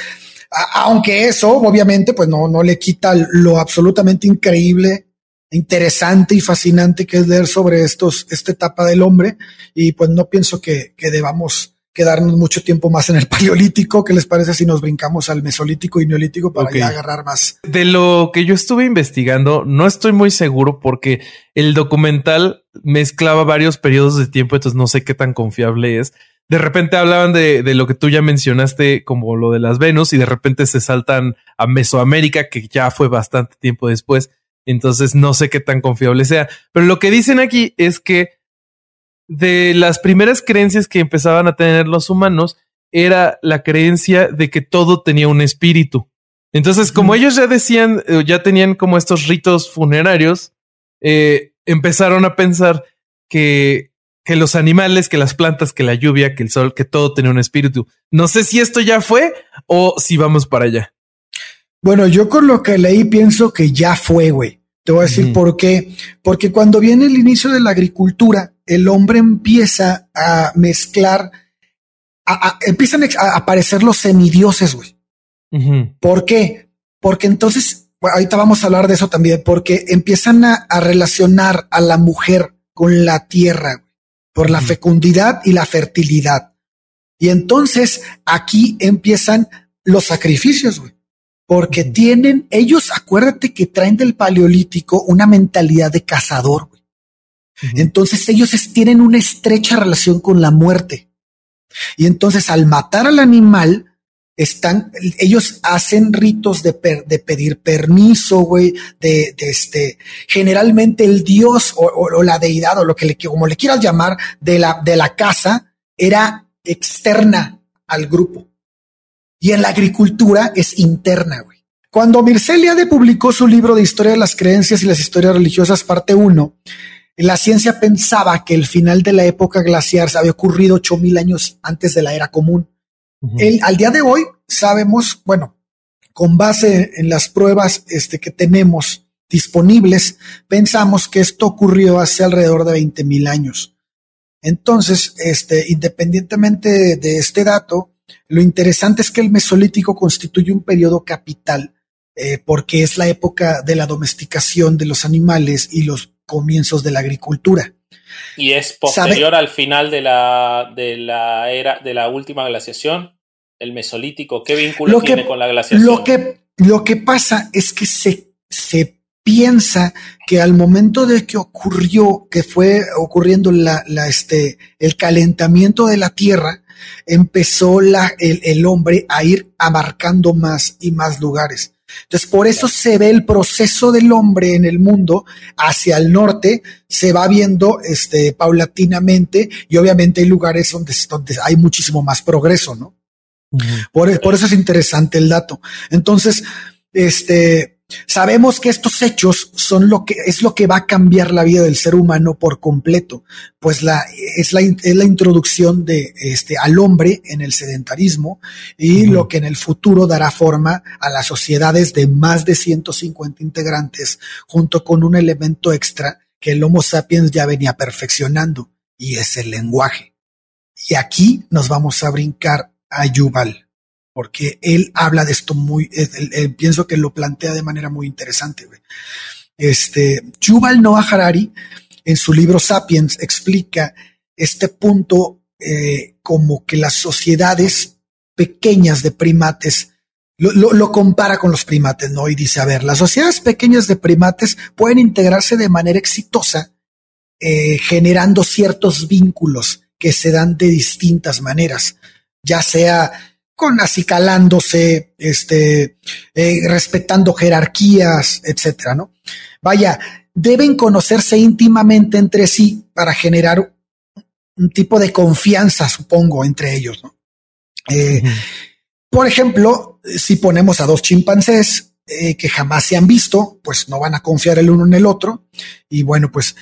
aunque eso, obviamente, pues no, no le quita lo absolutamente increíble, interesante y fascinante que es leer sobre estos, esta etapa del hombre. Y pues no pienso que, que debamos quedarnos mucho tiempo más en el paleolítico. ¿Qué les parece si nos brincamos al mesolítico y neolítico para ya agarrar más? De lo que yo estuve investigando, no estoy muy seguro porque el documental mezclaba varios periodos de tiempo, entonces no sé qué tan confiable es. De repente hablaban de, de lo que tú ya mencionaste, como lo de las Venus, y de repente se saltan a Mesoamérica, que ya fue bastante tiempo después. Entonces no sé qué tan confiable sea. Pero lo que dicen aquí es que de las primeras creencias que empezaban a tener los humanos era la creencia de que todo tenía un espíritu. Entonces, como ellos ya decían, eh, ya tenían como estos ritos funerarios, eh, empezaron a pensar que, que los animales, que las plantas, que la lluvia, que el sol, que todo tenía un espíritu. No sé si esto ya fue o si vamos para allá. Bueno, yo con lo que leí pienso que ya fue, güey. Te voy a decir por qué. Porque cuando viene el inicio de la agricultura, el hombre empieza a mezclar, empiezan a aparecer los semidioses, güey. ¿Por qué? Porque entonces, ahorita vamos a hablar de eso también, porque empiezan a, relacionar a la mujer con la tierra, por la fecundidad y la fertilidad. Y entonces aquí empiezan los sacrificios, güey. Porque tienen, ellos, acuérdate que traen del paleolítico una mentalidad de cazador. Entonces ellos tienen una estrecha relación con la muerte. Y entonces al matar al animal, están, ellos hacen ritos de, pedir permiso, güey, de, este, generalmente el dios o, la deidad o lo que le, como le quieras llamar de la, de la casa era externa al grupo. Y en la agricultura es interna, güey. Cuando Mirceliade publicó su libro de Historia de las Creencias y las Historias Religiosas, parte 1, la ciencia pensaba que el final de la época glaciar se había ocurrido ocho mil años antes de la era común. al día de hoy sabemos, bueno, con base en las pruebas este, que tenemos disponibles, pensamos que esto ocurrió hace alrededor de 20 mil años. Entonces, este, independientemente de, este dato, lo interesante es que el Mesolítico constituye un periodo capital, eh, porque es la época de la domesticación de los animales y los comienzos de la agricultura. ¿Y es posterior al final de la, de la era de la última glaciación? El mesolítico, ¿qué vínculo tiene con la glaciación? Lo que, lo que pasa es que se, se piensa que al momento de que ocurrió, que fue ocurriendo la, la, este, el calentamiento de la Tierra, empezó la, el, el hombre a ir abarcando más y más lugares. Entonces, por eso se ve el proceso del hombre en el mundo hacia el norte, se va viendo este, paulatinamente y obviamente hay lugares donde, donde hay muchísimo más progreso, ¿no? por, por, eso es interesante el dato. Entonces, este, Sabemos que estos hechos son lo que es lo que va a cambiar la vida del ser humano por completo, pues la es la, es la introducción de este al hombre en el sedentarismo y lo que en el futuro dará forma a las sociedades de más de 150 integrantes, junto con un elemento extra que el Homo sapiens ya venía perfeccionando y es el lenguaje. Y aquí nos vamos a brincar a Yuval porque él habla de esto muy, pienso que lo plantea de manera muy interesante. Este, Yuval Noah Harari, en su libro Sapiens, explica este punto eh, como que las sociedades pequeñas de primates, lo, compara con los primates, ¿no? Y dice, a ver, las sociedades pequeñas de primates pueden integrarse de manera exitosa, eh, generando ciertos vínculos que se dan de distintas maneras, ya sea con acicalándose, este, eh, respetando jerarquías, etcétera, ¿no? Vaya, deben conocerse íntimamente entre sí para generar un tipo de confianza, supongo, entre ellos, ¿no? Eh, por ejemplo, si ponemos a dos chimpancés eh, que jamás se han visto, pues no van a confiar el uno en el otro. Y bueno, pues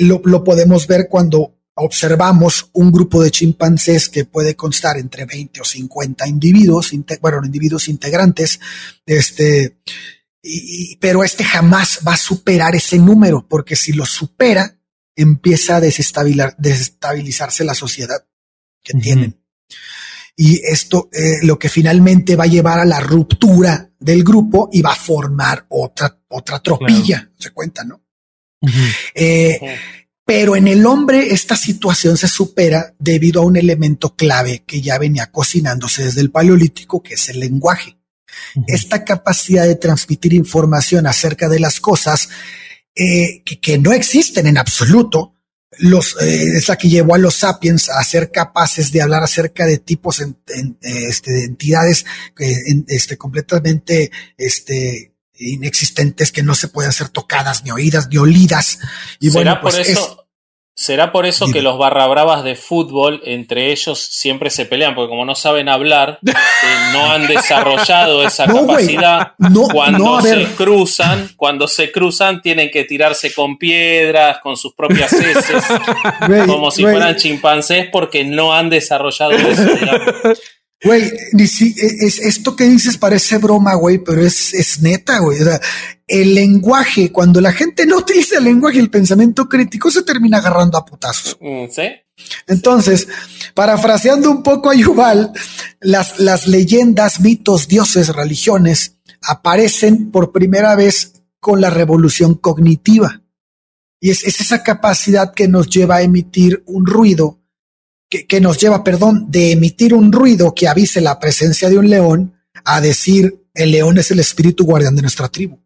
lo, lo podemos ver cuando observamos un grupo de chimpancés que puede constar entre 20 o 50 individuos, bueno, individuos integrantes, este, y, pero este jamás va a superar ese número, porque si lo supera, empieza a desestabilizarse la sociedad que tienen. Y esto eh, lo que finalmente va a llevar a la ruptura del grupo y va a formar otra, otra tropilla, se cuenta, ¿no? eh, pero en el hombre esta situación se supera debido a un elemento clave que ya venía cocinándose desde el paleolítico, que es el lenguaje. Esta capacidad de transmitir información acerca de las cosas eh, que, no existen en absoluto, los, eh, es la que llevó a los sapiens a ser capaces de hablar acerca de tipos este, de entidades este, completamente este, inexistentes que no se pueden ser tocadas, ni oídas, ni olidas. Y ¿Será por pues eso, ¿Será por eso que los barra bravas de fútbol entre ellos siempre se pelean? Porque como no saben hablar, eh, no han desarrollado esa capacidad. cuando se cruzan, cuando se cruzan, tienen que tirarse con piedras, con sus propias heces, como si fueran chimpancés, porque no han desarrollado eso. Güey, es, esto que dices parece broma, güey, pero es, es neta, güey. O sea, el lenguaje, cuando la gente no utiliza el lenguaje, el pensamiento crítico se termina agarrando a putazos. Mm, sí. Entonces, parafraseando un poco a Yuval, las, las leyendas, mitos, dioses, religiones aparecen por primera vez con la revolución cognitiva. Y es, es esa capacidad que nos lleva a emitir un ruido que, nos lleva, perdón, de emitir un ruido que avise la presencia de un león a decir el león es el espíritu guardián de nuestra tribu.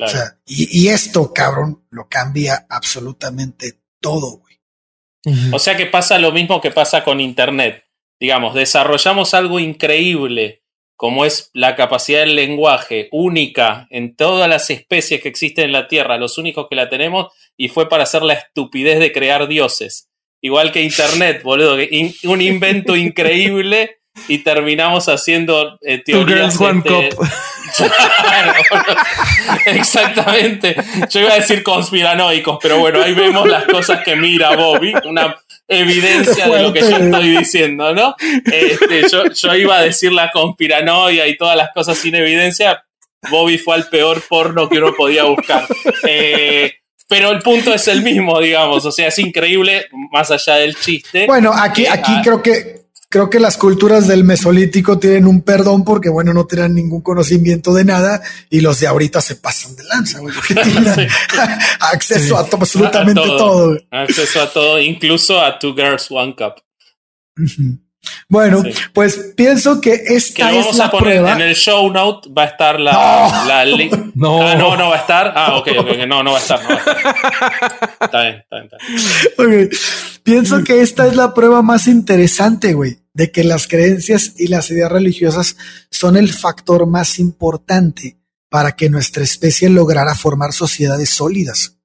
O sea, y, esto, cabrón, lo cambia absolutamente todo, güey. O sea que pasa lo mismo que pasa con Internet. Digamos, desarrollamos algo increíble como es la capacidad del lenguaje única en todas las especies que existen en la Tierra, los únicos que la tenemos, y fue para hacer la estupidez de crear dioses. Igual que Internet, boludo. un invento increíble y terminamos haciendo eh, teorías. Two girls, exactamente. Yo iba a decir conspiranoicos, pero bueno, ahí vemos las cosas que mira Bobby. Una evidencia de lo que yo estoy diciendo, ¿no? Este, yo, yo iba a decir la conspiranoia y todas las cosas sin evidencia. Bobby fue al peor porno que uno podía buscar. Eh, pero el punto es el mismo, digamos, o sea, es increíble más allá del chiste. Bueno, aquí, aquí creo que creo que las culturas del mesolítico tienen un perdón porque, bueno, no tienen ningún conocimiento de nada y los de ahorita se pasan de lanza, güey, tienen acceso a absolutamente todo. Acceso a todo, incluso a Two Girls One Cup. Bueno, pues pienso que esta que es la poner prueba. en el show note va a estar la, No. la li- No. Ah, no, no va a estar. Ah, ok, ok, no, no va a estar. No va a estar. Está bien, está bien, está bien. Ok. Pienso que esta es la prueba más interesante, güey, de que las creencias y las ideas religiosas son el factor más importante para que nuestra especie lograra formar sociedades sólidas.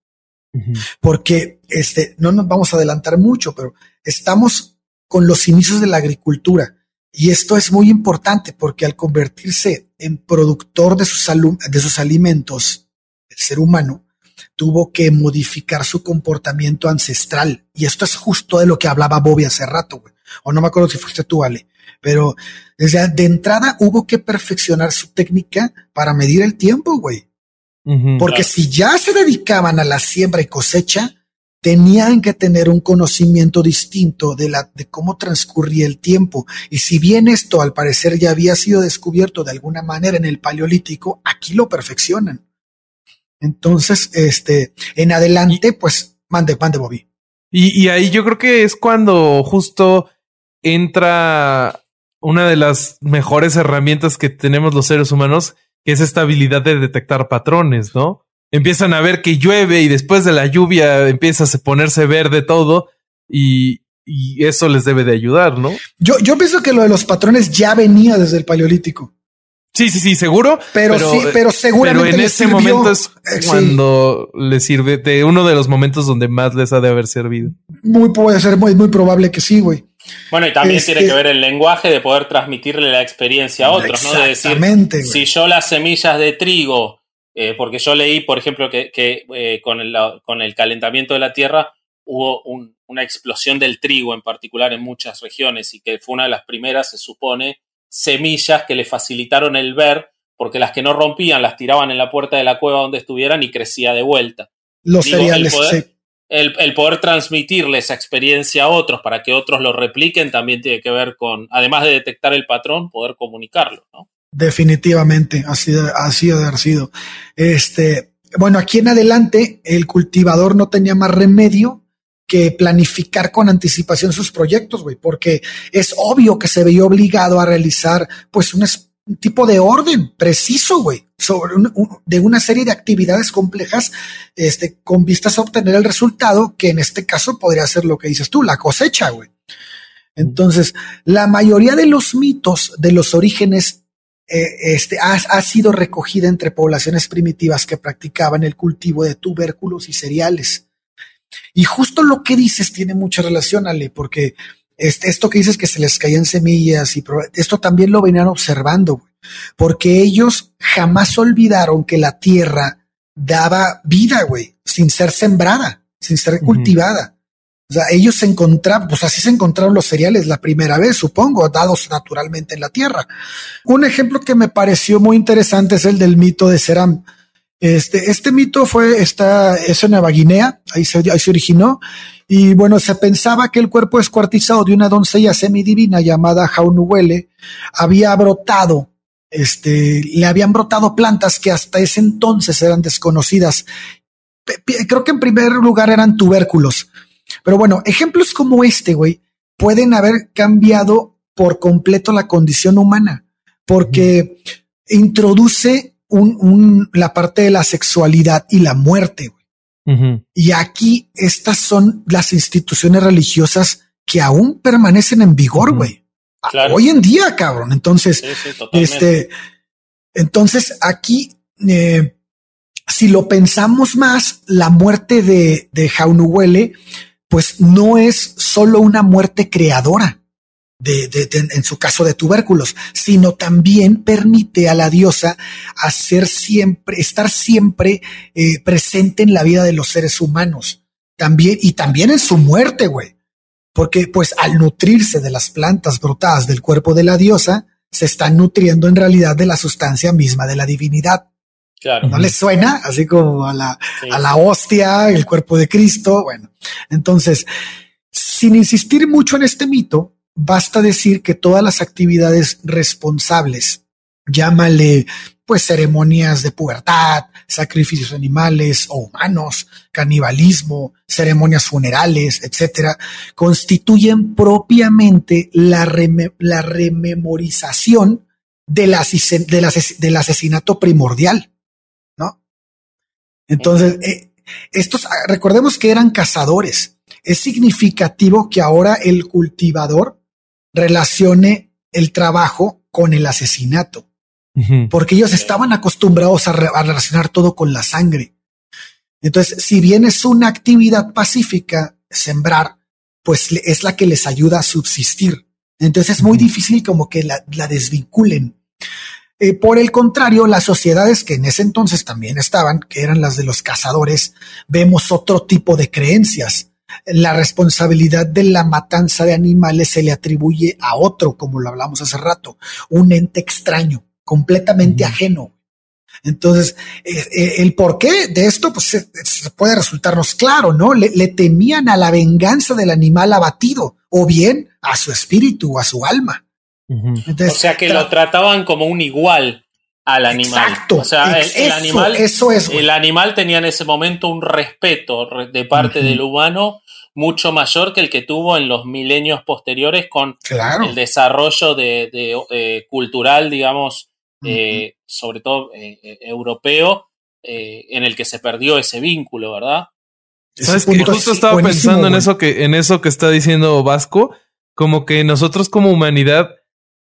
Porque este, no nos vamos a adelantar mucho, pero estamos con los inicios de la agricultura. Y esto es muy importante porque al convertirse en productor de sus, alu- de sus alimentos, el ser humano tuvo que modificar su comportamiento ancestral. Y esto es justo de lo que hablaba Bobby hace rato, güey. O no me acuerdo si fuiste tú, Ale. Pero desde de entrada hubo que perfeccionar su técnica para medir el tiempo, güey. Porque Claro. si ya se dedicaban a la siembra y cosecha, tenían que tener un conocimiento distinto de, la, de cómo transcurría el tiempo. Y si bien esto al parecer ya había sido descubierto de alguna manera en el paleolítico, aquí lo perfeccionan. Entonces, este, en adelante, pues, mande, mande, Bobby. Y, y ahí yo creo que es cuando justo entra una de las mejores herramientas que tenemos los seres humanos, que es esta habilidad de detectar patrones, ¿no? Empiezan a ver que llueve y después de la lluvia empieza a ponerse verde todo y, y eso les debe de ayudar, ¿no? Yo, yo pienso que lo de los patrones ya venía desde el paleolítico, Sí, sí, sí, seguro. pero, sí, pero seguramente pero en ese sirvió. momento es Eh, sí. cuando les sirve, de uno de los momentos donde más les ha de haber servido. Muy puede ser muy, muy probable que sí, güey. Bueno, y también Este- tiene que ver el lenguaje de poder transmitirle la experiencia a otros, ¿no? De decir, si yo las semillas de trigo, eh, porque yo leí, por ejemplo, que, que, eh, con, el, con el calentamiento de la Tierra hubo un- una explosión del trigo en particular en muchas regiones y que fue una de las primeras, se supone, semillas que le facilitaron el ver, porque las que no rompían las tiraban en la puerta de la cueva donde estuvieran y crecía de vuelta. Los Digo, cereales, el poder, sí. el, el poder transmitirle esa experiencia a otros para que otros lo repliquen también tiene que ver con, además de detectar el patrón, poder comunicarlo, ¿no? Definitivamente, así, así de haber sido. Este, bueno, aquí en adelante, el cultivador no tenía más remedio que planificar con anticipación sus proyectos, güey, porque es obvio que se veía obligado a realizar, pues, un, tipo de orden preciso, güey, sobre un- de una serie de actividades complejas, este, con vistas a obtener el resultado, que en este caso podría ser lo que dices tú, la cosecha, güey. Entonces, la mayoría de los mitos de los orígenes eh, este, ha, ha sido recogida entre poblaciones primitivas que practicaban el cultivo de tubérculos y cereales. Y justo lo que dices tiene mucha relación, Ale, porque este, esto que dices que se les caían semillas y esto también lo venían observando, porque ellos jamás olvidaron que la tierra daba vida, güey, sin ser sembrada, sin ser cultivada. O sea, ellos se encontraban, pues así se encontraron los cereales la primera vez, supongo, dados naturalmente en la tierra. Un ejemplo que me pareció muy interesante es el del mito de Seram. Este, este mito fue, está, es en Nueva Guinea, ahí se, ahí se originó. Y bueno, se pensaba que el cuerpo descuartizado de una doncella semidivina llamada Jaunuwele había brotado, este, le habían brotado plantas que hasta ese entonces eran desconocidas. Creo que en primer lugar eran tubérculos. Pero bueno, ejemplos como este, güey, pueden haber cambiado por completo la condición humana, porque introduce un, un- la parte de la sexualidad y la muerte. güey. Ujú. Y aquí estas son las instituciones religiosas que aún permanecen en vigor, güey. Claro. Hoy en día, cabrón. Entonces, Sí, sí, totalmente. este, entonces aquí, eh, si lo pensamos más, la muerte de, de Jaunuwele, pues no es solo una muerte creadora de, de- de- en su caso de tubérculos, sino también permite a la diosa hacer siempre, estar siempre eh, presente en la vida de los seres humanos. También, y también en su muerte, güey. Porque pues al nutrirse de las plantas brotadas del cuerpo de la diosa, se están nutriendo en realidad de la sustancia misma de la divinidad. Claro. ¿No les suena? Así como a la, sí. a la hostia, el cuerpo de Cristo. Bueno, entonces, sin insistir mucho en este mito, basta decir que todas las actividades responsables, llámale pues ceremonias de pubertad, sacrificios animales o humanos, canibalismo, ceremonias funerales, etcétera, constituyen propiamente la, la rememorización del, del, asesinato primordial. Entonces, eh, estos, recordemos que eran cazadores. Es significativo que ahora el cultivador relacione el trabajo con el asesinato, porque ellos estaban acostumbrados a, relacionar todo con la sangre. Entonces, si bien es una actividad pacífica, sembrar, pues es la que les ayuda a subsistir. Entonces es muy difícil como que la, desvinculen. Eh, por el contrario, las sociedades que en ese entonces también estaban, que eran las de los cazadores, vemos otro tipo de creencias la responsabilidad de la matanza de animales se le atribuye a otro, como lo hablamos hace rato, un ente extraño, completamente ajeno. Entonces, eh, eh, el porqué de esto, pues puede resultarnos claro, ¿no? Le, temían a la venganza del animal abatido, o bien a su espíritu, o a su alma. O sea que lo trataban como un igual al animal. Exacto. O sea, el, animal, eso es, el animal tenía en ese momento un respeto de parte del humano mucho mayor que el que tuvo en los milenios posteriores con el desarrollo de, eh, cultural, digamos, eh, sobre todo eh, europeo, en el que se perdió ese vínculo, ¿verdad? Sabes que justo estaba pensando en eso que en eso que está diciendo Vasco, como que nosotros como humanidad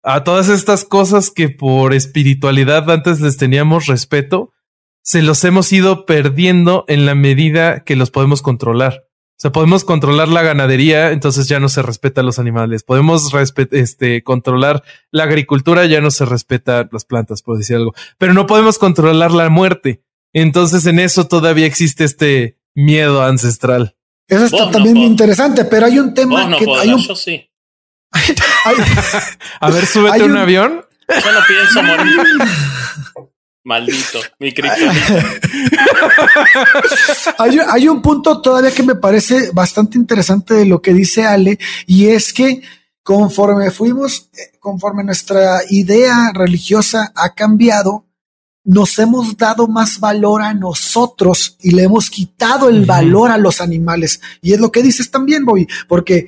a todas estas cosas que por espiritualidad antes les teníamos respeto, se los hemos ido perdiendo en la medida que los podemos controlar. O sea, podemos controlar la ganadería, entonces ya no se respeta a los animales. Podemos este, controlar la agricultura, ya no se respeta las plantas, por decir algo. Pero no podemos controlar la muerte. Entonces en eso todavía existe este miedo ancestral. Eso está también muy interesante, pero hay un tema que hay un, sí. a ver, súbete un, un, avión. Yo no pienso morir. Maldito, mi hay, hay un punto todavía que me parece bastante interesante de lo que dice Ale, y es que conforme fuimos, eh, conforme nuestra idea religiosa ha cambiado, nos hemos dado más valor a nosotros y le hemos quitado el valor a los animales. Y es lo que dices también, Bobby, porque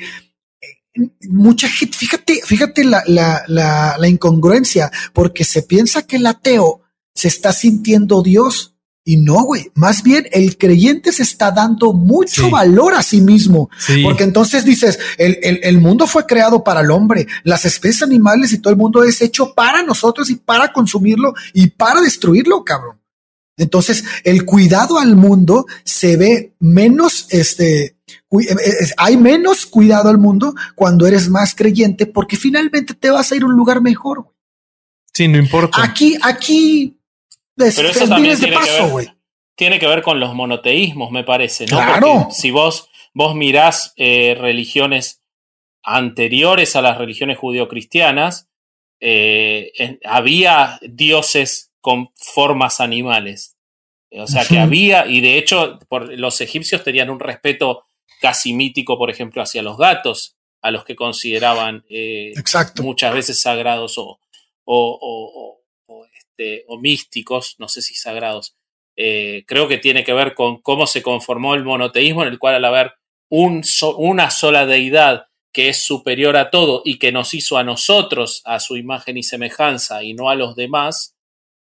mucha gente, fíjate, fíjate la, la, la, incongruencia, porque se piensa que el ateo se está sintiendo Dios. Y no, güey, más bien el creyente se está dando mucho valor a sí mismo, porque entonces dices, el, el, el, mundo fue creado para el hombre, las especies animales y todo el mundo es hecho para nosotros y para consumirlo y para destruirlo, cabrón. Entonces, el cuidado al mundo se ve menos, este, hay menos cuidado al mundo cuando eres más creyente porque finalmente te vas a ir a un lugar mejor. Sí, no importa. Aquí, aquí, Pero eso también tiene, que ver, tiene que ver con los monoteísmos, me parece, ¿no? Claro. si vos, vos mirás eh, religiones anteriores a las religiones judio-cristianas, había dioses con formas animales. O sea que había, y de hecho, por, los egipcios tenían un respeto casi mítico, por ejemplo, hacia los gatos, a los que consideraban eh, muchas veces sagrados o, o, este, o, místicos, no sé si sagrados. Eh, creo que tiene que ver con cómo se conformó el monoteísmo, en el cual al haber un una sola deidad que es superior a todo y que nos hizo a nosotros a su imagen y semejanza y no a los demás,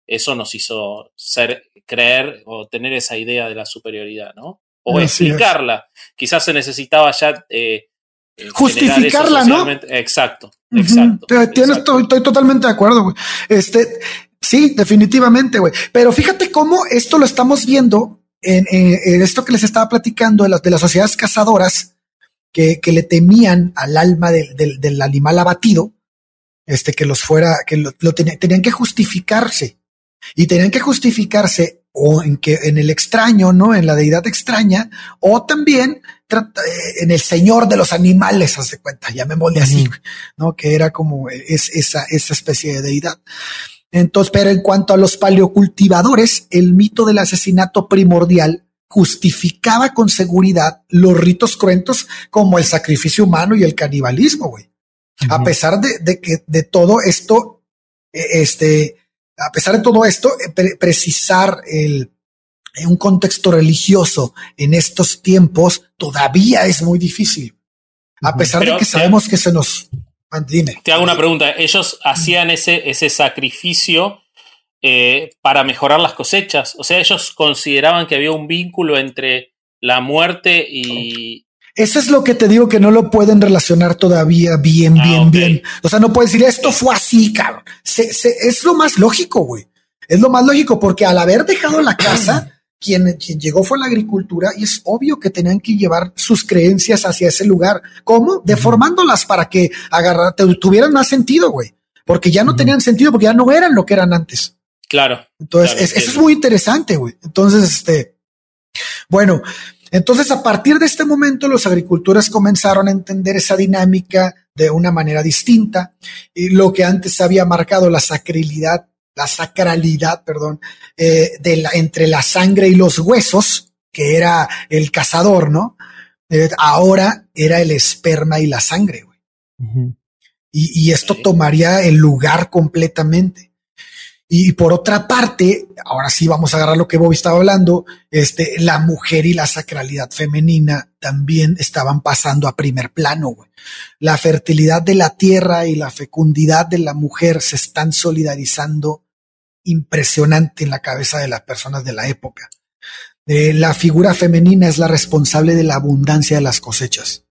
eso nos hizo ser, creer o tener esa idea de la superioridad, ¿no? O explicarla. Quizás se necesitaba ya eh, eh, justificarla, ¿no? Exacto, exacto. Estoy, totalmente de acuerdo, güey. Este, sí, definitivamente, güey. Pero fíjate cómo esto lo estamos viendo en, esto que les estaba platicando de las, de las sociedades cazadoras que, que, le temían al alma del, del, animal abatido, este, que los fuera, que lo, tenían que justificarse y tenían que justificarse o en que en el extraño, ¿no? En la deidad extraña, o también eh, en el señor de los animales, hace cuenta, molde así, ¿no? Que era como es, esa, esa especie de deidad. Entonces, pero en cuanto a los paleocultivadores, el mito del asesinato primordial justificaba con seguridad los ritos cruentos como el sacrificio humano y el canibalismo, güey. A pesar de, de, que de todo esto, e, este, a pesar de todo esto, eh, precisar el, un contexto religioso en estos tiempos todavía es muy difícil. A pesar de que sabemos que se nos... Dime. Te hago una pregunta. Ellos hacían ese, ese sacrificio eh, para mejorar las cosechas. O sea, ellos consideraban que había un vínculo entre la muerte y... Eso es lo que te digo que no lo pueden relacionar todavía bien, ah, bien, bien. O sea, no puedes decir esto fue así, cabrón. es lo más lógico, güey. Es lo más lógico porque al haber dejado la casa, quien, quien llegó fue la agricultura y es obvio que tenían que llevar sus creencias hacia ese lugar. ¿Cómo? Deformándolas para que agarrar, tuvieran más sentido, güey. Porque ya no tenían sentido porque ya no eran lo que eran antes. Claro. Entonces, eso es muy interesante, güey. Entonces, este, bueno, entonces a partir de este momento los agricultores comenzaron a entender esa dinámica de una manera distinta y lo que antes había marcado la sacralidad la sacralidad, perdón, eh, de la, entre la sangre y los huesos, que era el cazador, ¿no? Eh, ahora era el esperma y la sangre, güey. y, y, esto tomaría el lugar completamente. Y por otra parte, ahora sí vamos a agarrar lo que Bobby estaba hablando, este, la mujer y la sacralidad femenina también estaban pasando a primer plano. La fertilidad de la tierra y la fecundidad de la mujer se están solidarizando impresionante en la cabeza de las personas de la época. Eh, la figura femenina es la responsable de la abundancia de las cosechas,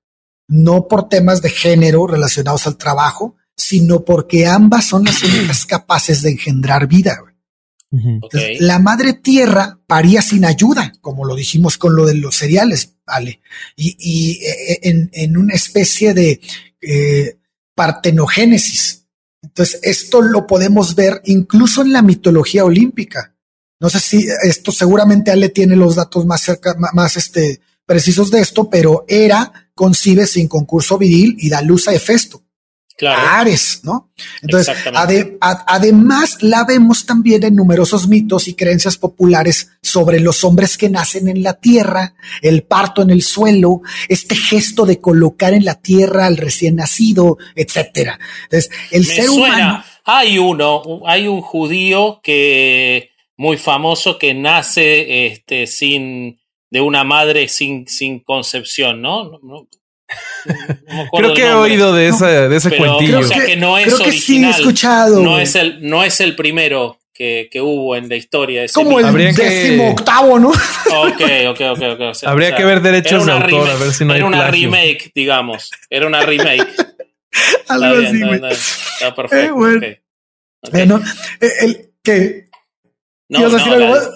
no por temas de género relacionados al trabajo, sino porque ambas son las únicas capaces de engendrar vida. La madre tierra paría sin ayuda, como lo dijimos con lo de los cereales, ¿vale? Y, eh, en, en, una especie de eh, partenogénesis. Entonces, esto lo podemos ver incluso en la mitología olímpica. No sé si esto seguramente Ale tiene los datos más cerca, más este, precisos de esto, pero Hera concibe sin concurso viril y da luz a Hefesto. Ares, ¿no? Entonces, además la vemos también en numerosos mitos y creencias populares sobre los hombres que nacen en la tierra, el parto en el suelo, este gesto de colocar en la tierra al recién nacido, etcétera. Entonces, el ser humano. Hay uno, hay un judío que muy famoso que nace este, sin de una madre sin, sin concepción, ¿no? Creo que he oído de, de ese cuentillo. O sea que no es original. escuchado. No es, el, no es el primero que, que hubo en la historia. Como el décimo octavo, ¿no? Ok, ok, ok. okay. Habría que ver derechos de autor, a ver si no Era una remake, digamos. Era una remake. Algo así, está, perfecto. Eh, bueno. Eh, el, que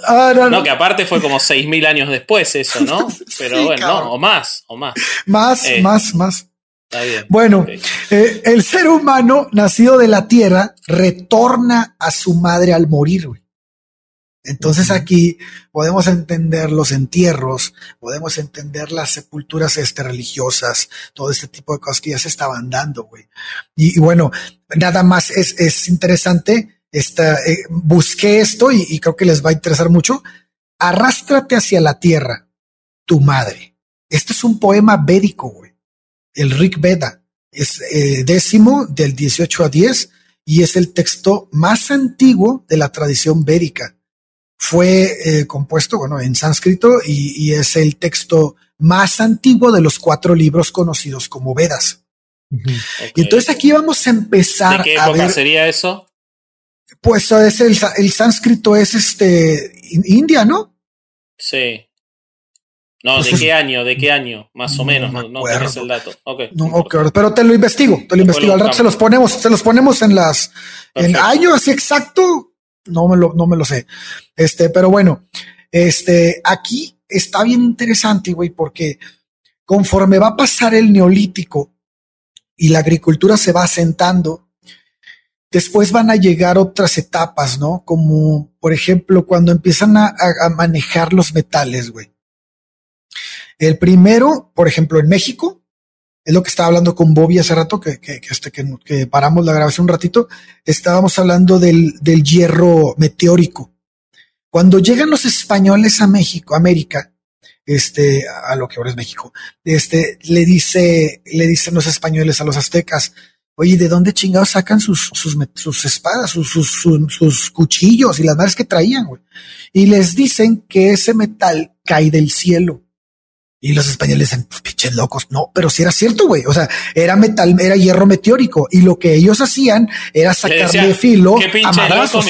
Ah, no, no, que aparte fue como 6.000 años después eso, ¿no? Pero bueno, no, o más, o más. Más, eh, más, más. Está bien. Bueno, eh, el ser humano nacido de la tierra retorna a su madre al morir. Entonces aquí podemos entender los entierros, podemos entender las sepulturas este, religiosas, todo este tipo de cosas que ya se estaban dando, güey. Y, bueno, nada más es, es interesante esta, eh, busqué esto y, creo que les va a interesar mucho. Arrástrate hacia la tierra, tu madre. Este es un poema védico, güey. El Rig Veda. Es eh, décimo del 18 a 10 y es el texto más antiguo de la tradición védica. Fue eh, compuesto, bueno, en sánscrito y, es el texto más antiguo de los cuatro libros conocidos como Vedas. Y entonces aquí vamos a empezar. ¿De qué época sería eso? Pues es el, el sánscrito es este India, ¿no? Sí. No, ¿de qué año? ¿De qué año? Más o menos, no, no el dato. Okay, no, okay, pero te lo investigo, te lo investigo. Al rato se los ponemos, se los ponemos en las en año así exacto. No me lo, no me lo sé. Este, pero bueno, este, aquí está bien interesante, güey, porque conforme va a pasar el neolítico y la agricultura se va asentando, Después van a llegar otras etapas, ¿no? Como, por ejemplo, cuando empiezan a, manejar los metales, güey. El primero, por ejemplo, en México, es lo que estaba hablando con Bobby hace rato, que, que, este, que, paramos la grabación un ratito, estábamos hablando del, del hierro meteórico. Cuando llegan los españoles a México, América, este, a lo que ahora es México, este, le dice, le dicen los españoles a los aztecas, oye, ¿de dónde chingados sacan sus, sus, sus espadas, sus, sus, sus, cuchillos y las madres que traían, güey? Y les dicen que ese metal cae del cielo. Y los españoles dicen, pues, pinches locos. No, pero si era cierto, güey. O sea, era metal, era hierro meteórico. Y lo que ellos hacían era sacarle filo ¿qué a madrazos.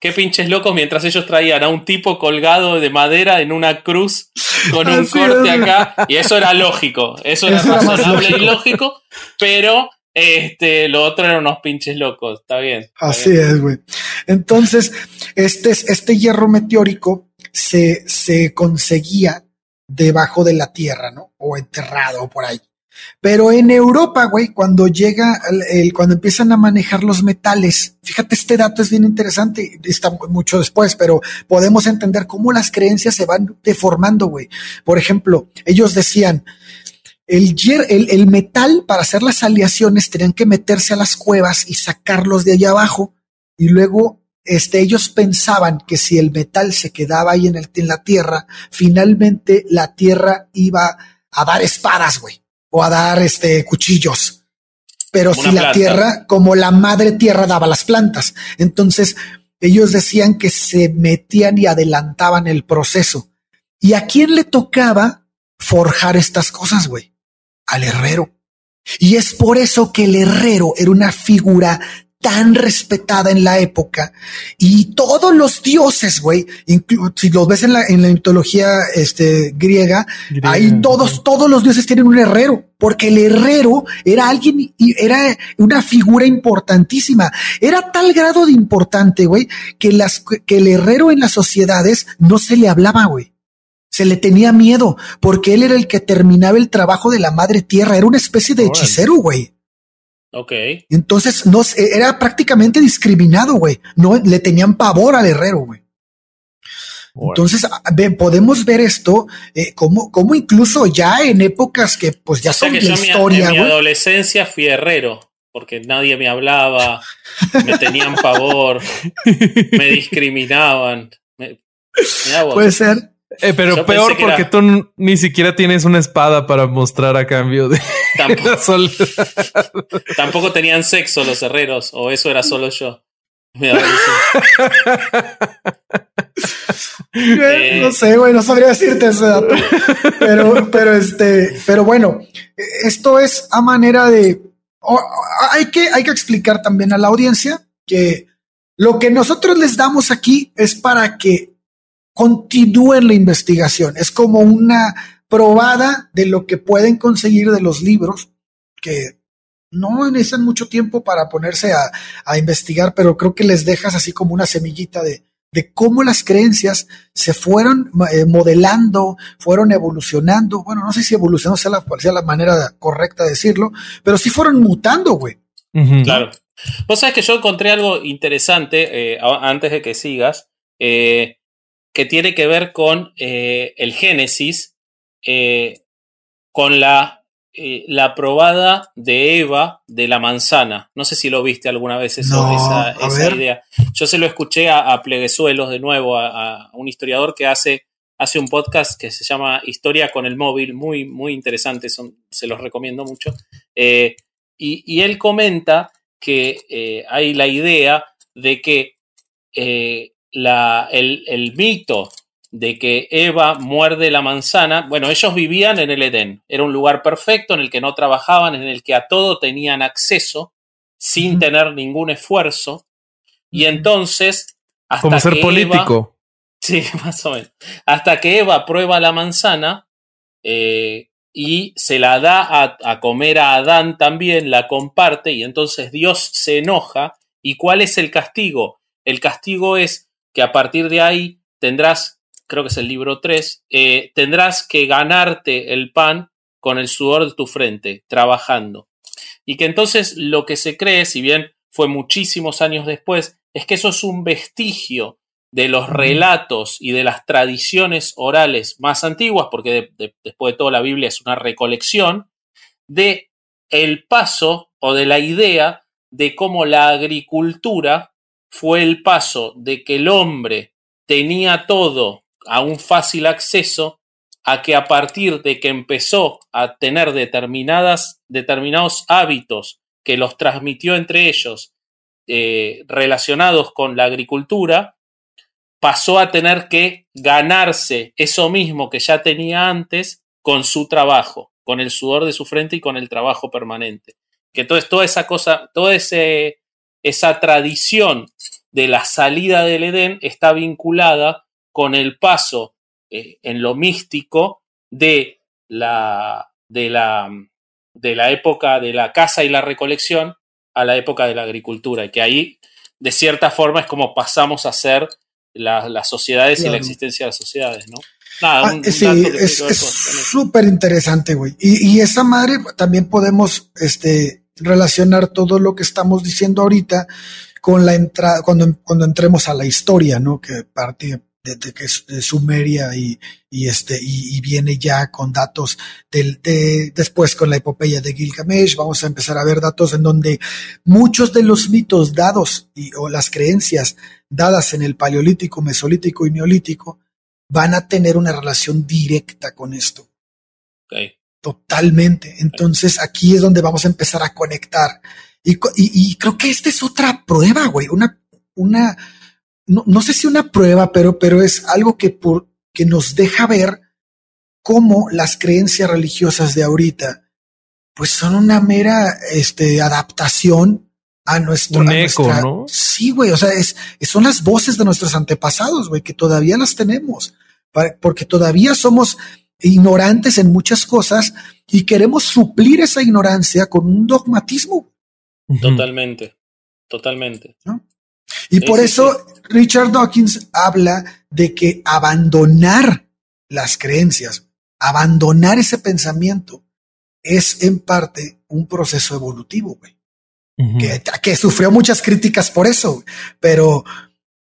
qué pinches locos mientras ellos traían a un tipo colgado de madera en una cruz con un corte acá. Y eso era lógico. Eso era razonable y lógico. Pero este, lo otro eran unos pinches locos. Está bien. Así es, güey. Entonces, este, este hierro meteórico se, se conseguía debajo de la tierra, ¿no? O enterrado por ahí. Pero en Europa, güey, cuando llega, el, cuando empiezan a manejar los metales, fíjate, este dato es bien interesante, está mucho después, pero podemos entender cómo las creencias se van deformando, güey. Por ejemplo, ellos decían, el, el, el metal para hacer las aleaciones tenían que meterse a las cuevas y sacarlos de allá abajo y luego este, ellos pensaban que si el metal se quedaba ahí en, el, en la tierra, finalmente la tierra iba a dar espadas, güey, o a dar este, cuchillos. Pero si la tierra, como la madre tierra daba las plantas. Entonces, ellos decían que se metían y adelantaban el proceso. ¿Y a quién le tocaba forjar estas cosas, güey? Al herrero. Y es por eso que el herrero era una figura tan respetada en la época y todos los dioses, güey, si los ves en la, en la mitología este, griega, ahí todos, todos los dioses tienen un herrero, porque el herrero era alguien y era una figura importantísima. Era tal grado de importante, güey, que las, que el herrero en las sociedades no se le hablaba, güey. Se le tenía miedo porque él era el que terminaba el trabajo de la madre tierra. Era una especie de hechicero, güey. Ok. Entonces no, era prácticamente discriminado, güey. No le tenían pavor al herrero, güey. Entonces podemos ver esto eh, como, como incluso ya en épocas que pues ya son de historia. En mi adolescencia fui herrero porque nadie me hablaba, me tenían pavor, me discriminaban. Puede ser. Eh, pero peor porque tú ni siquiera tienes una espada para mostrar a cambio de Tampoco, tenían sexo los herreros, o eso era solo yo. Eh, no sé, güey, no sabría decirte ese dato. Pero, pero este, pero bueno, esto es a manera de. hay, que, hay que explicar también a la audiencia que lo que nosotros les damos aquí es para que continúen la investigación. Es como una probada de lo que pueden conseguir de los libros, que no necesitan mucho tiempo para ponerse a, investigar, pero creo que les dejas así como una semillita de, de cómo las creencias se fueron eh, modelando, fueron evolucionando. Bueno, no sé si evolucionó sea la, sea la manera correcta de decirlo, pero sí fueron mutando, güey. Claro. Vos sabés que yo encontré algo interesante eh, antes de que sigas, eh, que tiene que ver con el Génesis eh, con la, eh, la probada de Eva de la manzana. No sé si lo viste alguna vez esa, idea. Yo se lo escuché a, Pleguezuelos de nuevo, a, un historiador que hace, hace un podcast que se llama Historia con el móvil, muy, muy interesante, son, se los recomiendo mucho. Eh, y, él comenta que hay la idea de que la, el, el, mito de que Eva muerde la manzana. Bueno, ellos vivían en el Edén. Era un lugar perfecto en el que no trabajaban, en el que a todo tenían acceso sin tener ningún esfuerzo. Y entonces, hasta como ser político. sí, más o menos. Hasta que Eva prueba la manzana eh, y se la da a, a comer a Adán también, la comparte y entonces Dios se enoja. ¿Y cuál es el castigo? El castigo es que a partir de ahí tendrás creo que es el libro 3, eh, tendrás que ganarte el pan con el sudor de tu frente, trabajando. Y que entonces lo que se cree, si bien fue muchísimos años después, es que eso es un vestigio de los relatos y de las tradiciones orales más antiguas, porque después de todo la Biblia es una recolección, de el paso o de la idea de cómo la agricultura fue el paso de que el hombre tenía todo a un fácil acceso a que a partir de que empezó a tener determinadas, determinados hábitos que los transmitió entre ellos eh, relacionados con la agricultura, pasó a tener que ganarse eso mismo que ya tenía antes con su trabajo, con el sudor de su frente y con el trabajo permanente. Que entonces toda esa cosa, toda ese, esa tradición de la salida del Edén está vinculada con el paso eh, en lo místico de la, de, la, de la época de la caza y la recolección a la época de la agricultura, y que ahí, de cierta forma, es como pasamos a ser las sociedades y la existencia de las sociedades, ¿no? Nada, ah, sí, es súper interesante, güey. Y, y, esa madre también podemos este, relacionar todo lo que estamos diciendo ahorita con la entrada, cuando, cuando entremos a la historia, ¿no? Que parte de, que es de Sumeria y, y este y, viene ya con datos del, de, después con la epopeya de Gilgamesh vamos a empezar a ver datos en donde muchos de los mitos dados y, o las creencias dadas en el paleolítico, mesolítico y neolítico van a tener una relación directa con esto. Totalmente. Entonces aquí es donde vamos a empezar a conectar. Y, y, y creo que esta es otra prueba, güey, una, una, no, no, sé si una prueba, pero, pero es algo que, por, que nos deja ver cómo las creencias religiosas de ahorita, pues son una mera este, adaptación a nuestro Un eco, ¿no? Sí, güey. O sea, es, son las voces de nuestros antepasados, güey, que todavía las tenemos, porque todavía somos ignorantes en muchas cosas y queremos suplir esa ignorancia con un dogmatismo. Totalmente, totalmente. ¿No? Y por eso Richard Dawkins habla de que abandonar las creencias, abandonar ese pensamiento, es en parte un proceso evolutivo, güey. que, que, sufrió muchas críticas por eso, pero,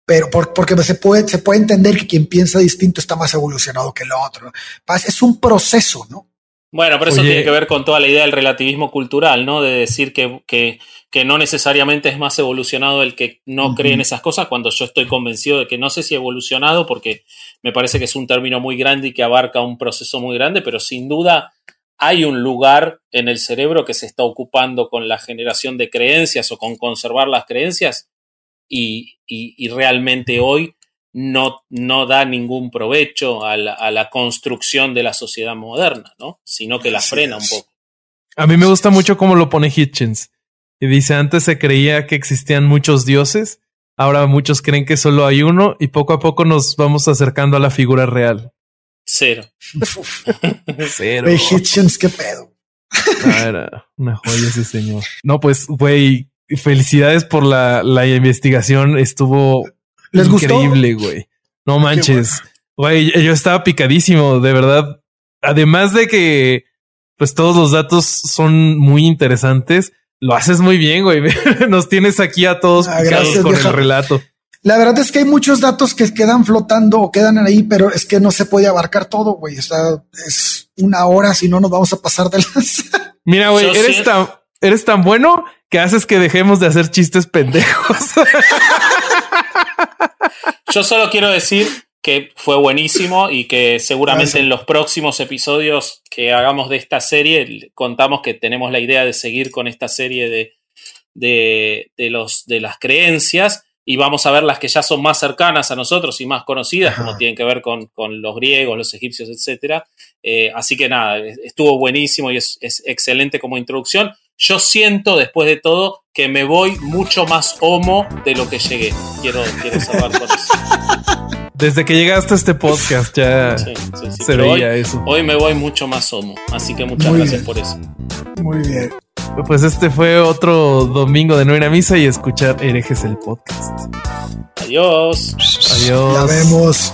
pero porque se puede, se puede entender que quien piensa distinto está más evolucionado que el otro. Es un proceso, ¿no? Bueno, pero eso tiene que ver con toda la idea del relativismo cultural, ¿no? De decir que, que, que no necesariamente es más evolucionado el que no cree en esas cosas, cuando yo estoy convencido de que no sé si evolucionado, porque me parece que es un término muy grande y que abarca un proceso muy grande, pero sin duda hay un lugar en el cerebro que se está ocupando con la generación de creencias o con conservar las creencias y, y, y realmente hoy no, no da ningún provecho a la, a la, construcción de la sociedad moderna, ¿no? Sino que la frena un poco. A mí me gusta mucho cómo lo pone Hitchens. Y dice, antes se creía que existían muchos dioses, ahora muchos creen que solo hay uno y poco a poco nos vamos acercando a la figura real. Cero. Cero. Hitchens, qué pedo. Ah, era una joya ese señor. No, pues, güey, felicidades por la, la investigación. Estuvo ¿Les Increíble, güey. No manches. Güey, yo estaba picadísimo, de verdad. Además de que, pues todos los datos son muy interesantes. Lo haces muy bien, güey. Nos tienes aquí a todos ah, picados con el relato. La verdad es que hay muchos datos que quedan flotando o quedan ahí, pero es que no se puede abarcar todo, güey. O es una hora, si no nos vamos a pasar de las. Mira, güey, eres tan, eres tan bueno que haces que dejemos de hacer chistes pendejos. Yo solo quiero decir que fue buenísimo y que seguramente en los próximos episodios que hagamos de esta serie contamos que tenemos la idea de seguir con esta serie de, de, los, de las creencias y vamos a ver las que ya son más cercanas a nosotros y más conocidas, como tienen que ver con, los griegos, los egipcios, etc. Eh, así que nada, estuvo buenísimo y es, es excelente como introducción. Yo siento, después de todo, que me voy mucho más homo de lo que llegué. Quiero, quiero cerrar con eso. Desde que llegaste a este podcast ya se veía eso. Hoy me voy mucho más homo, así que muchas gracias por eso. Muy bien. Pues este fue otro domingo de no ir a misa y escuchar herejes el podcast. Adiós. Adiós. Ya vemos.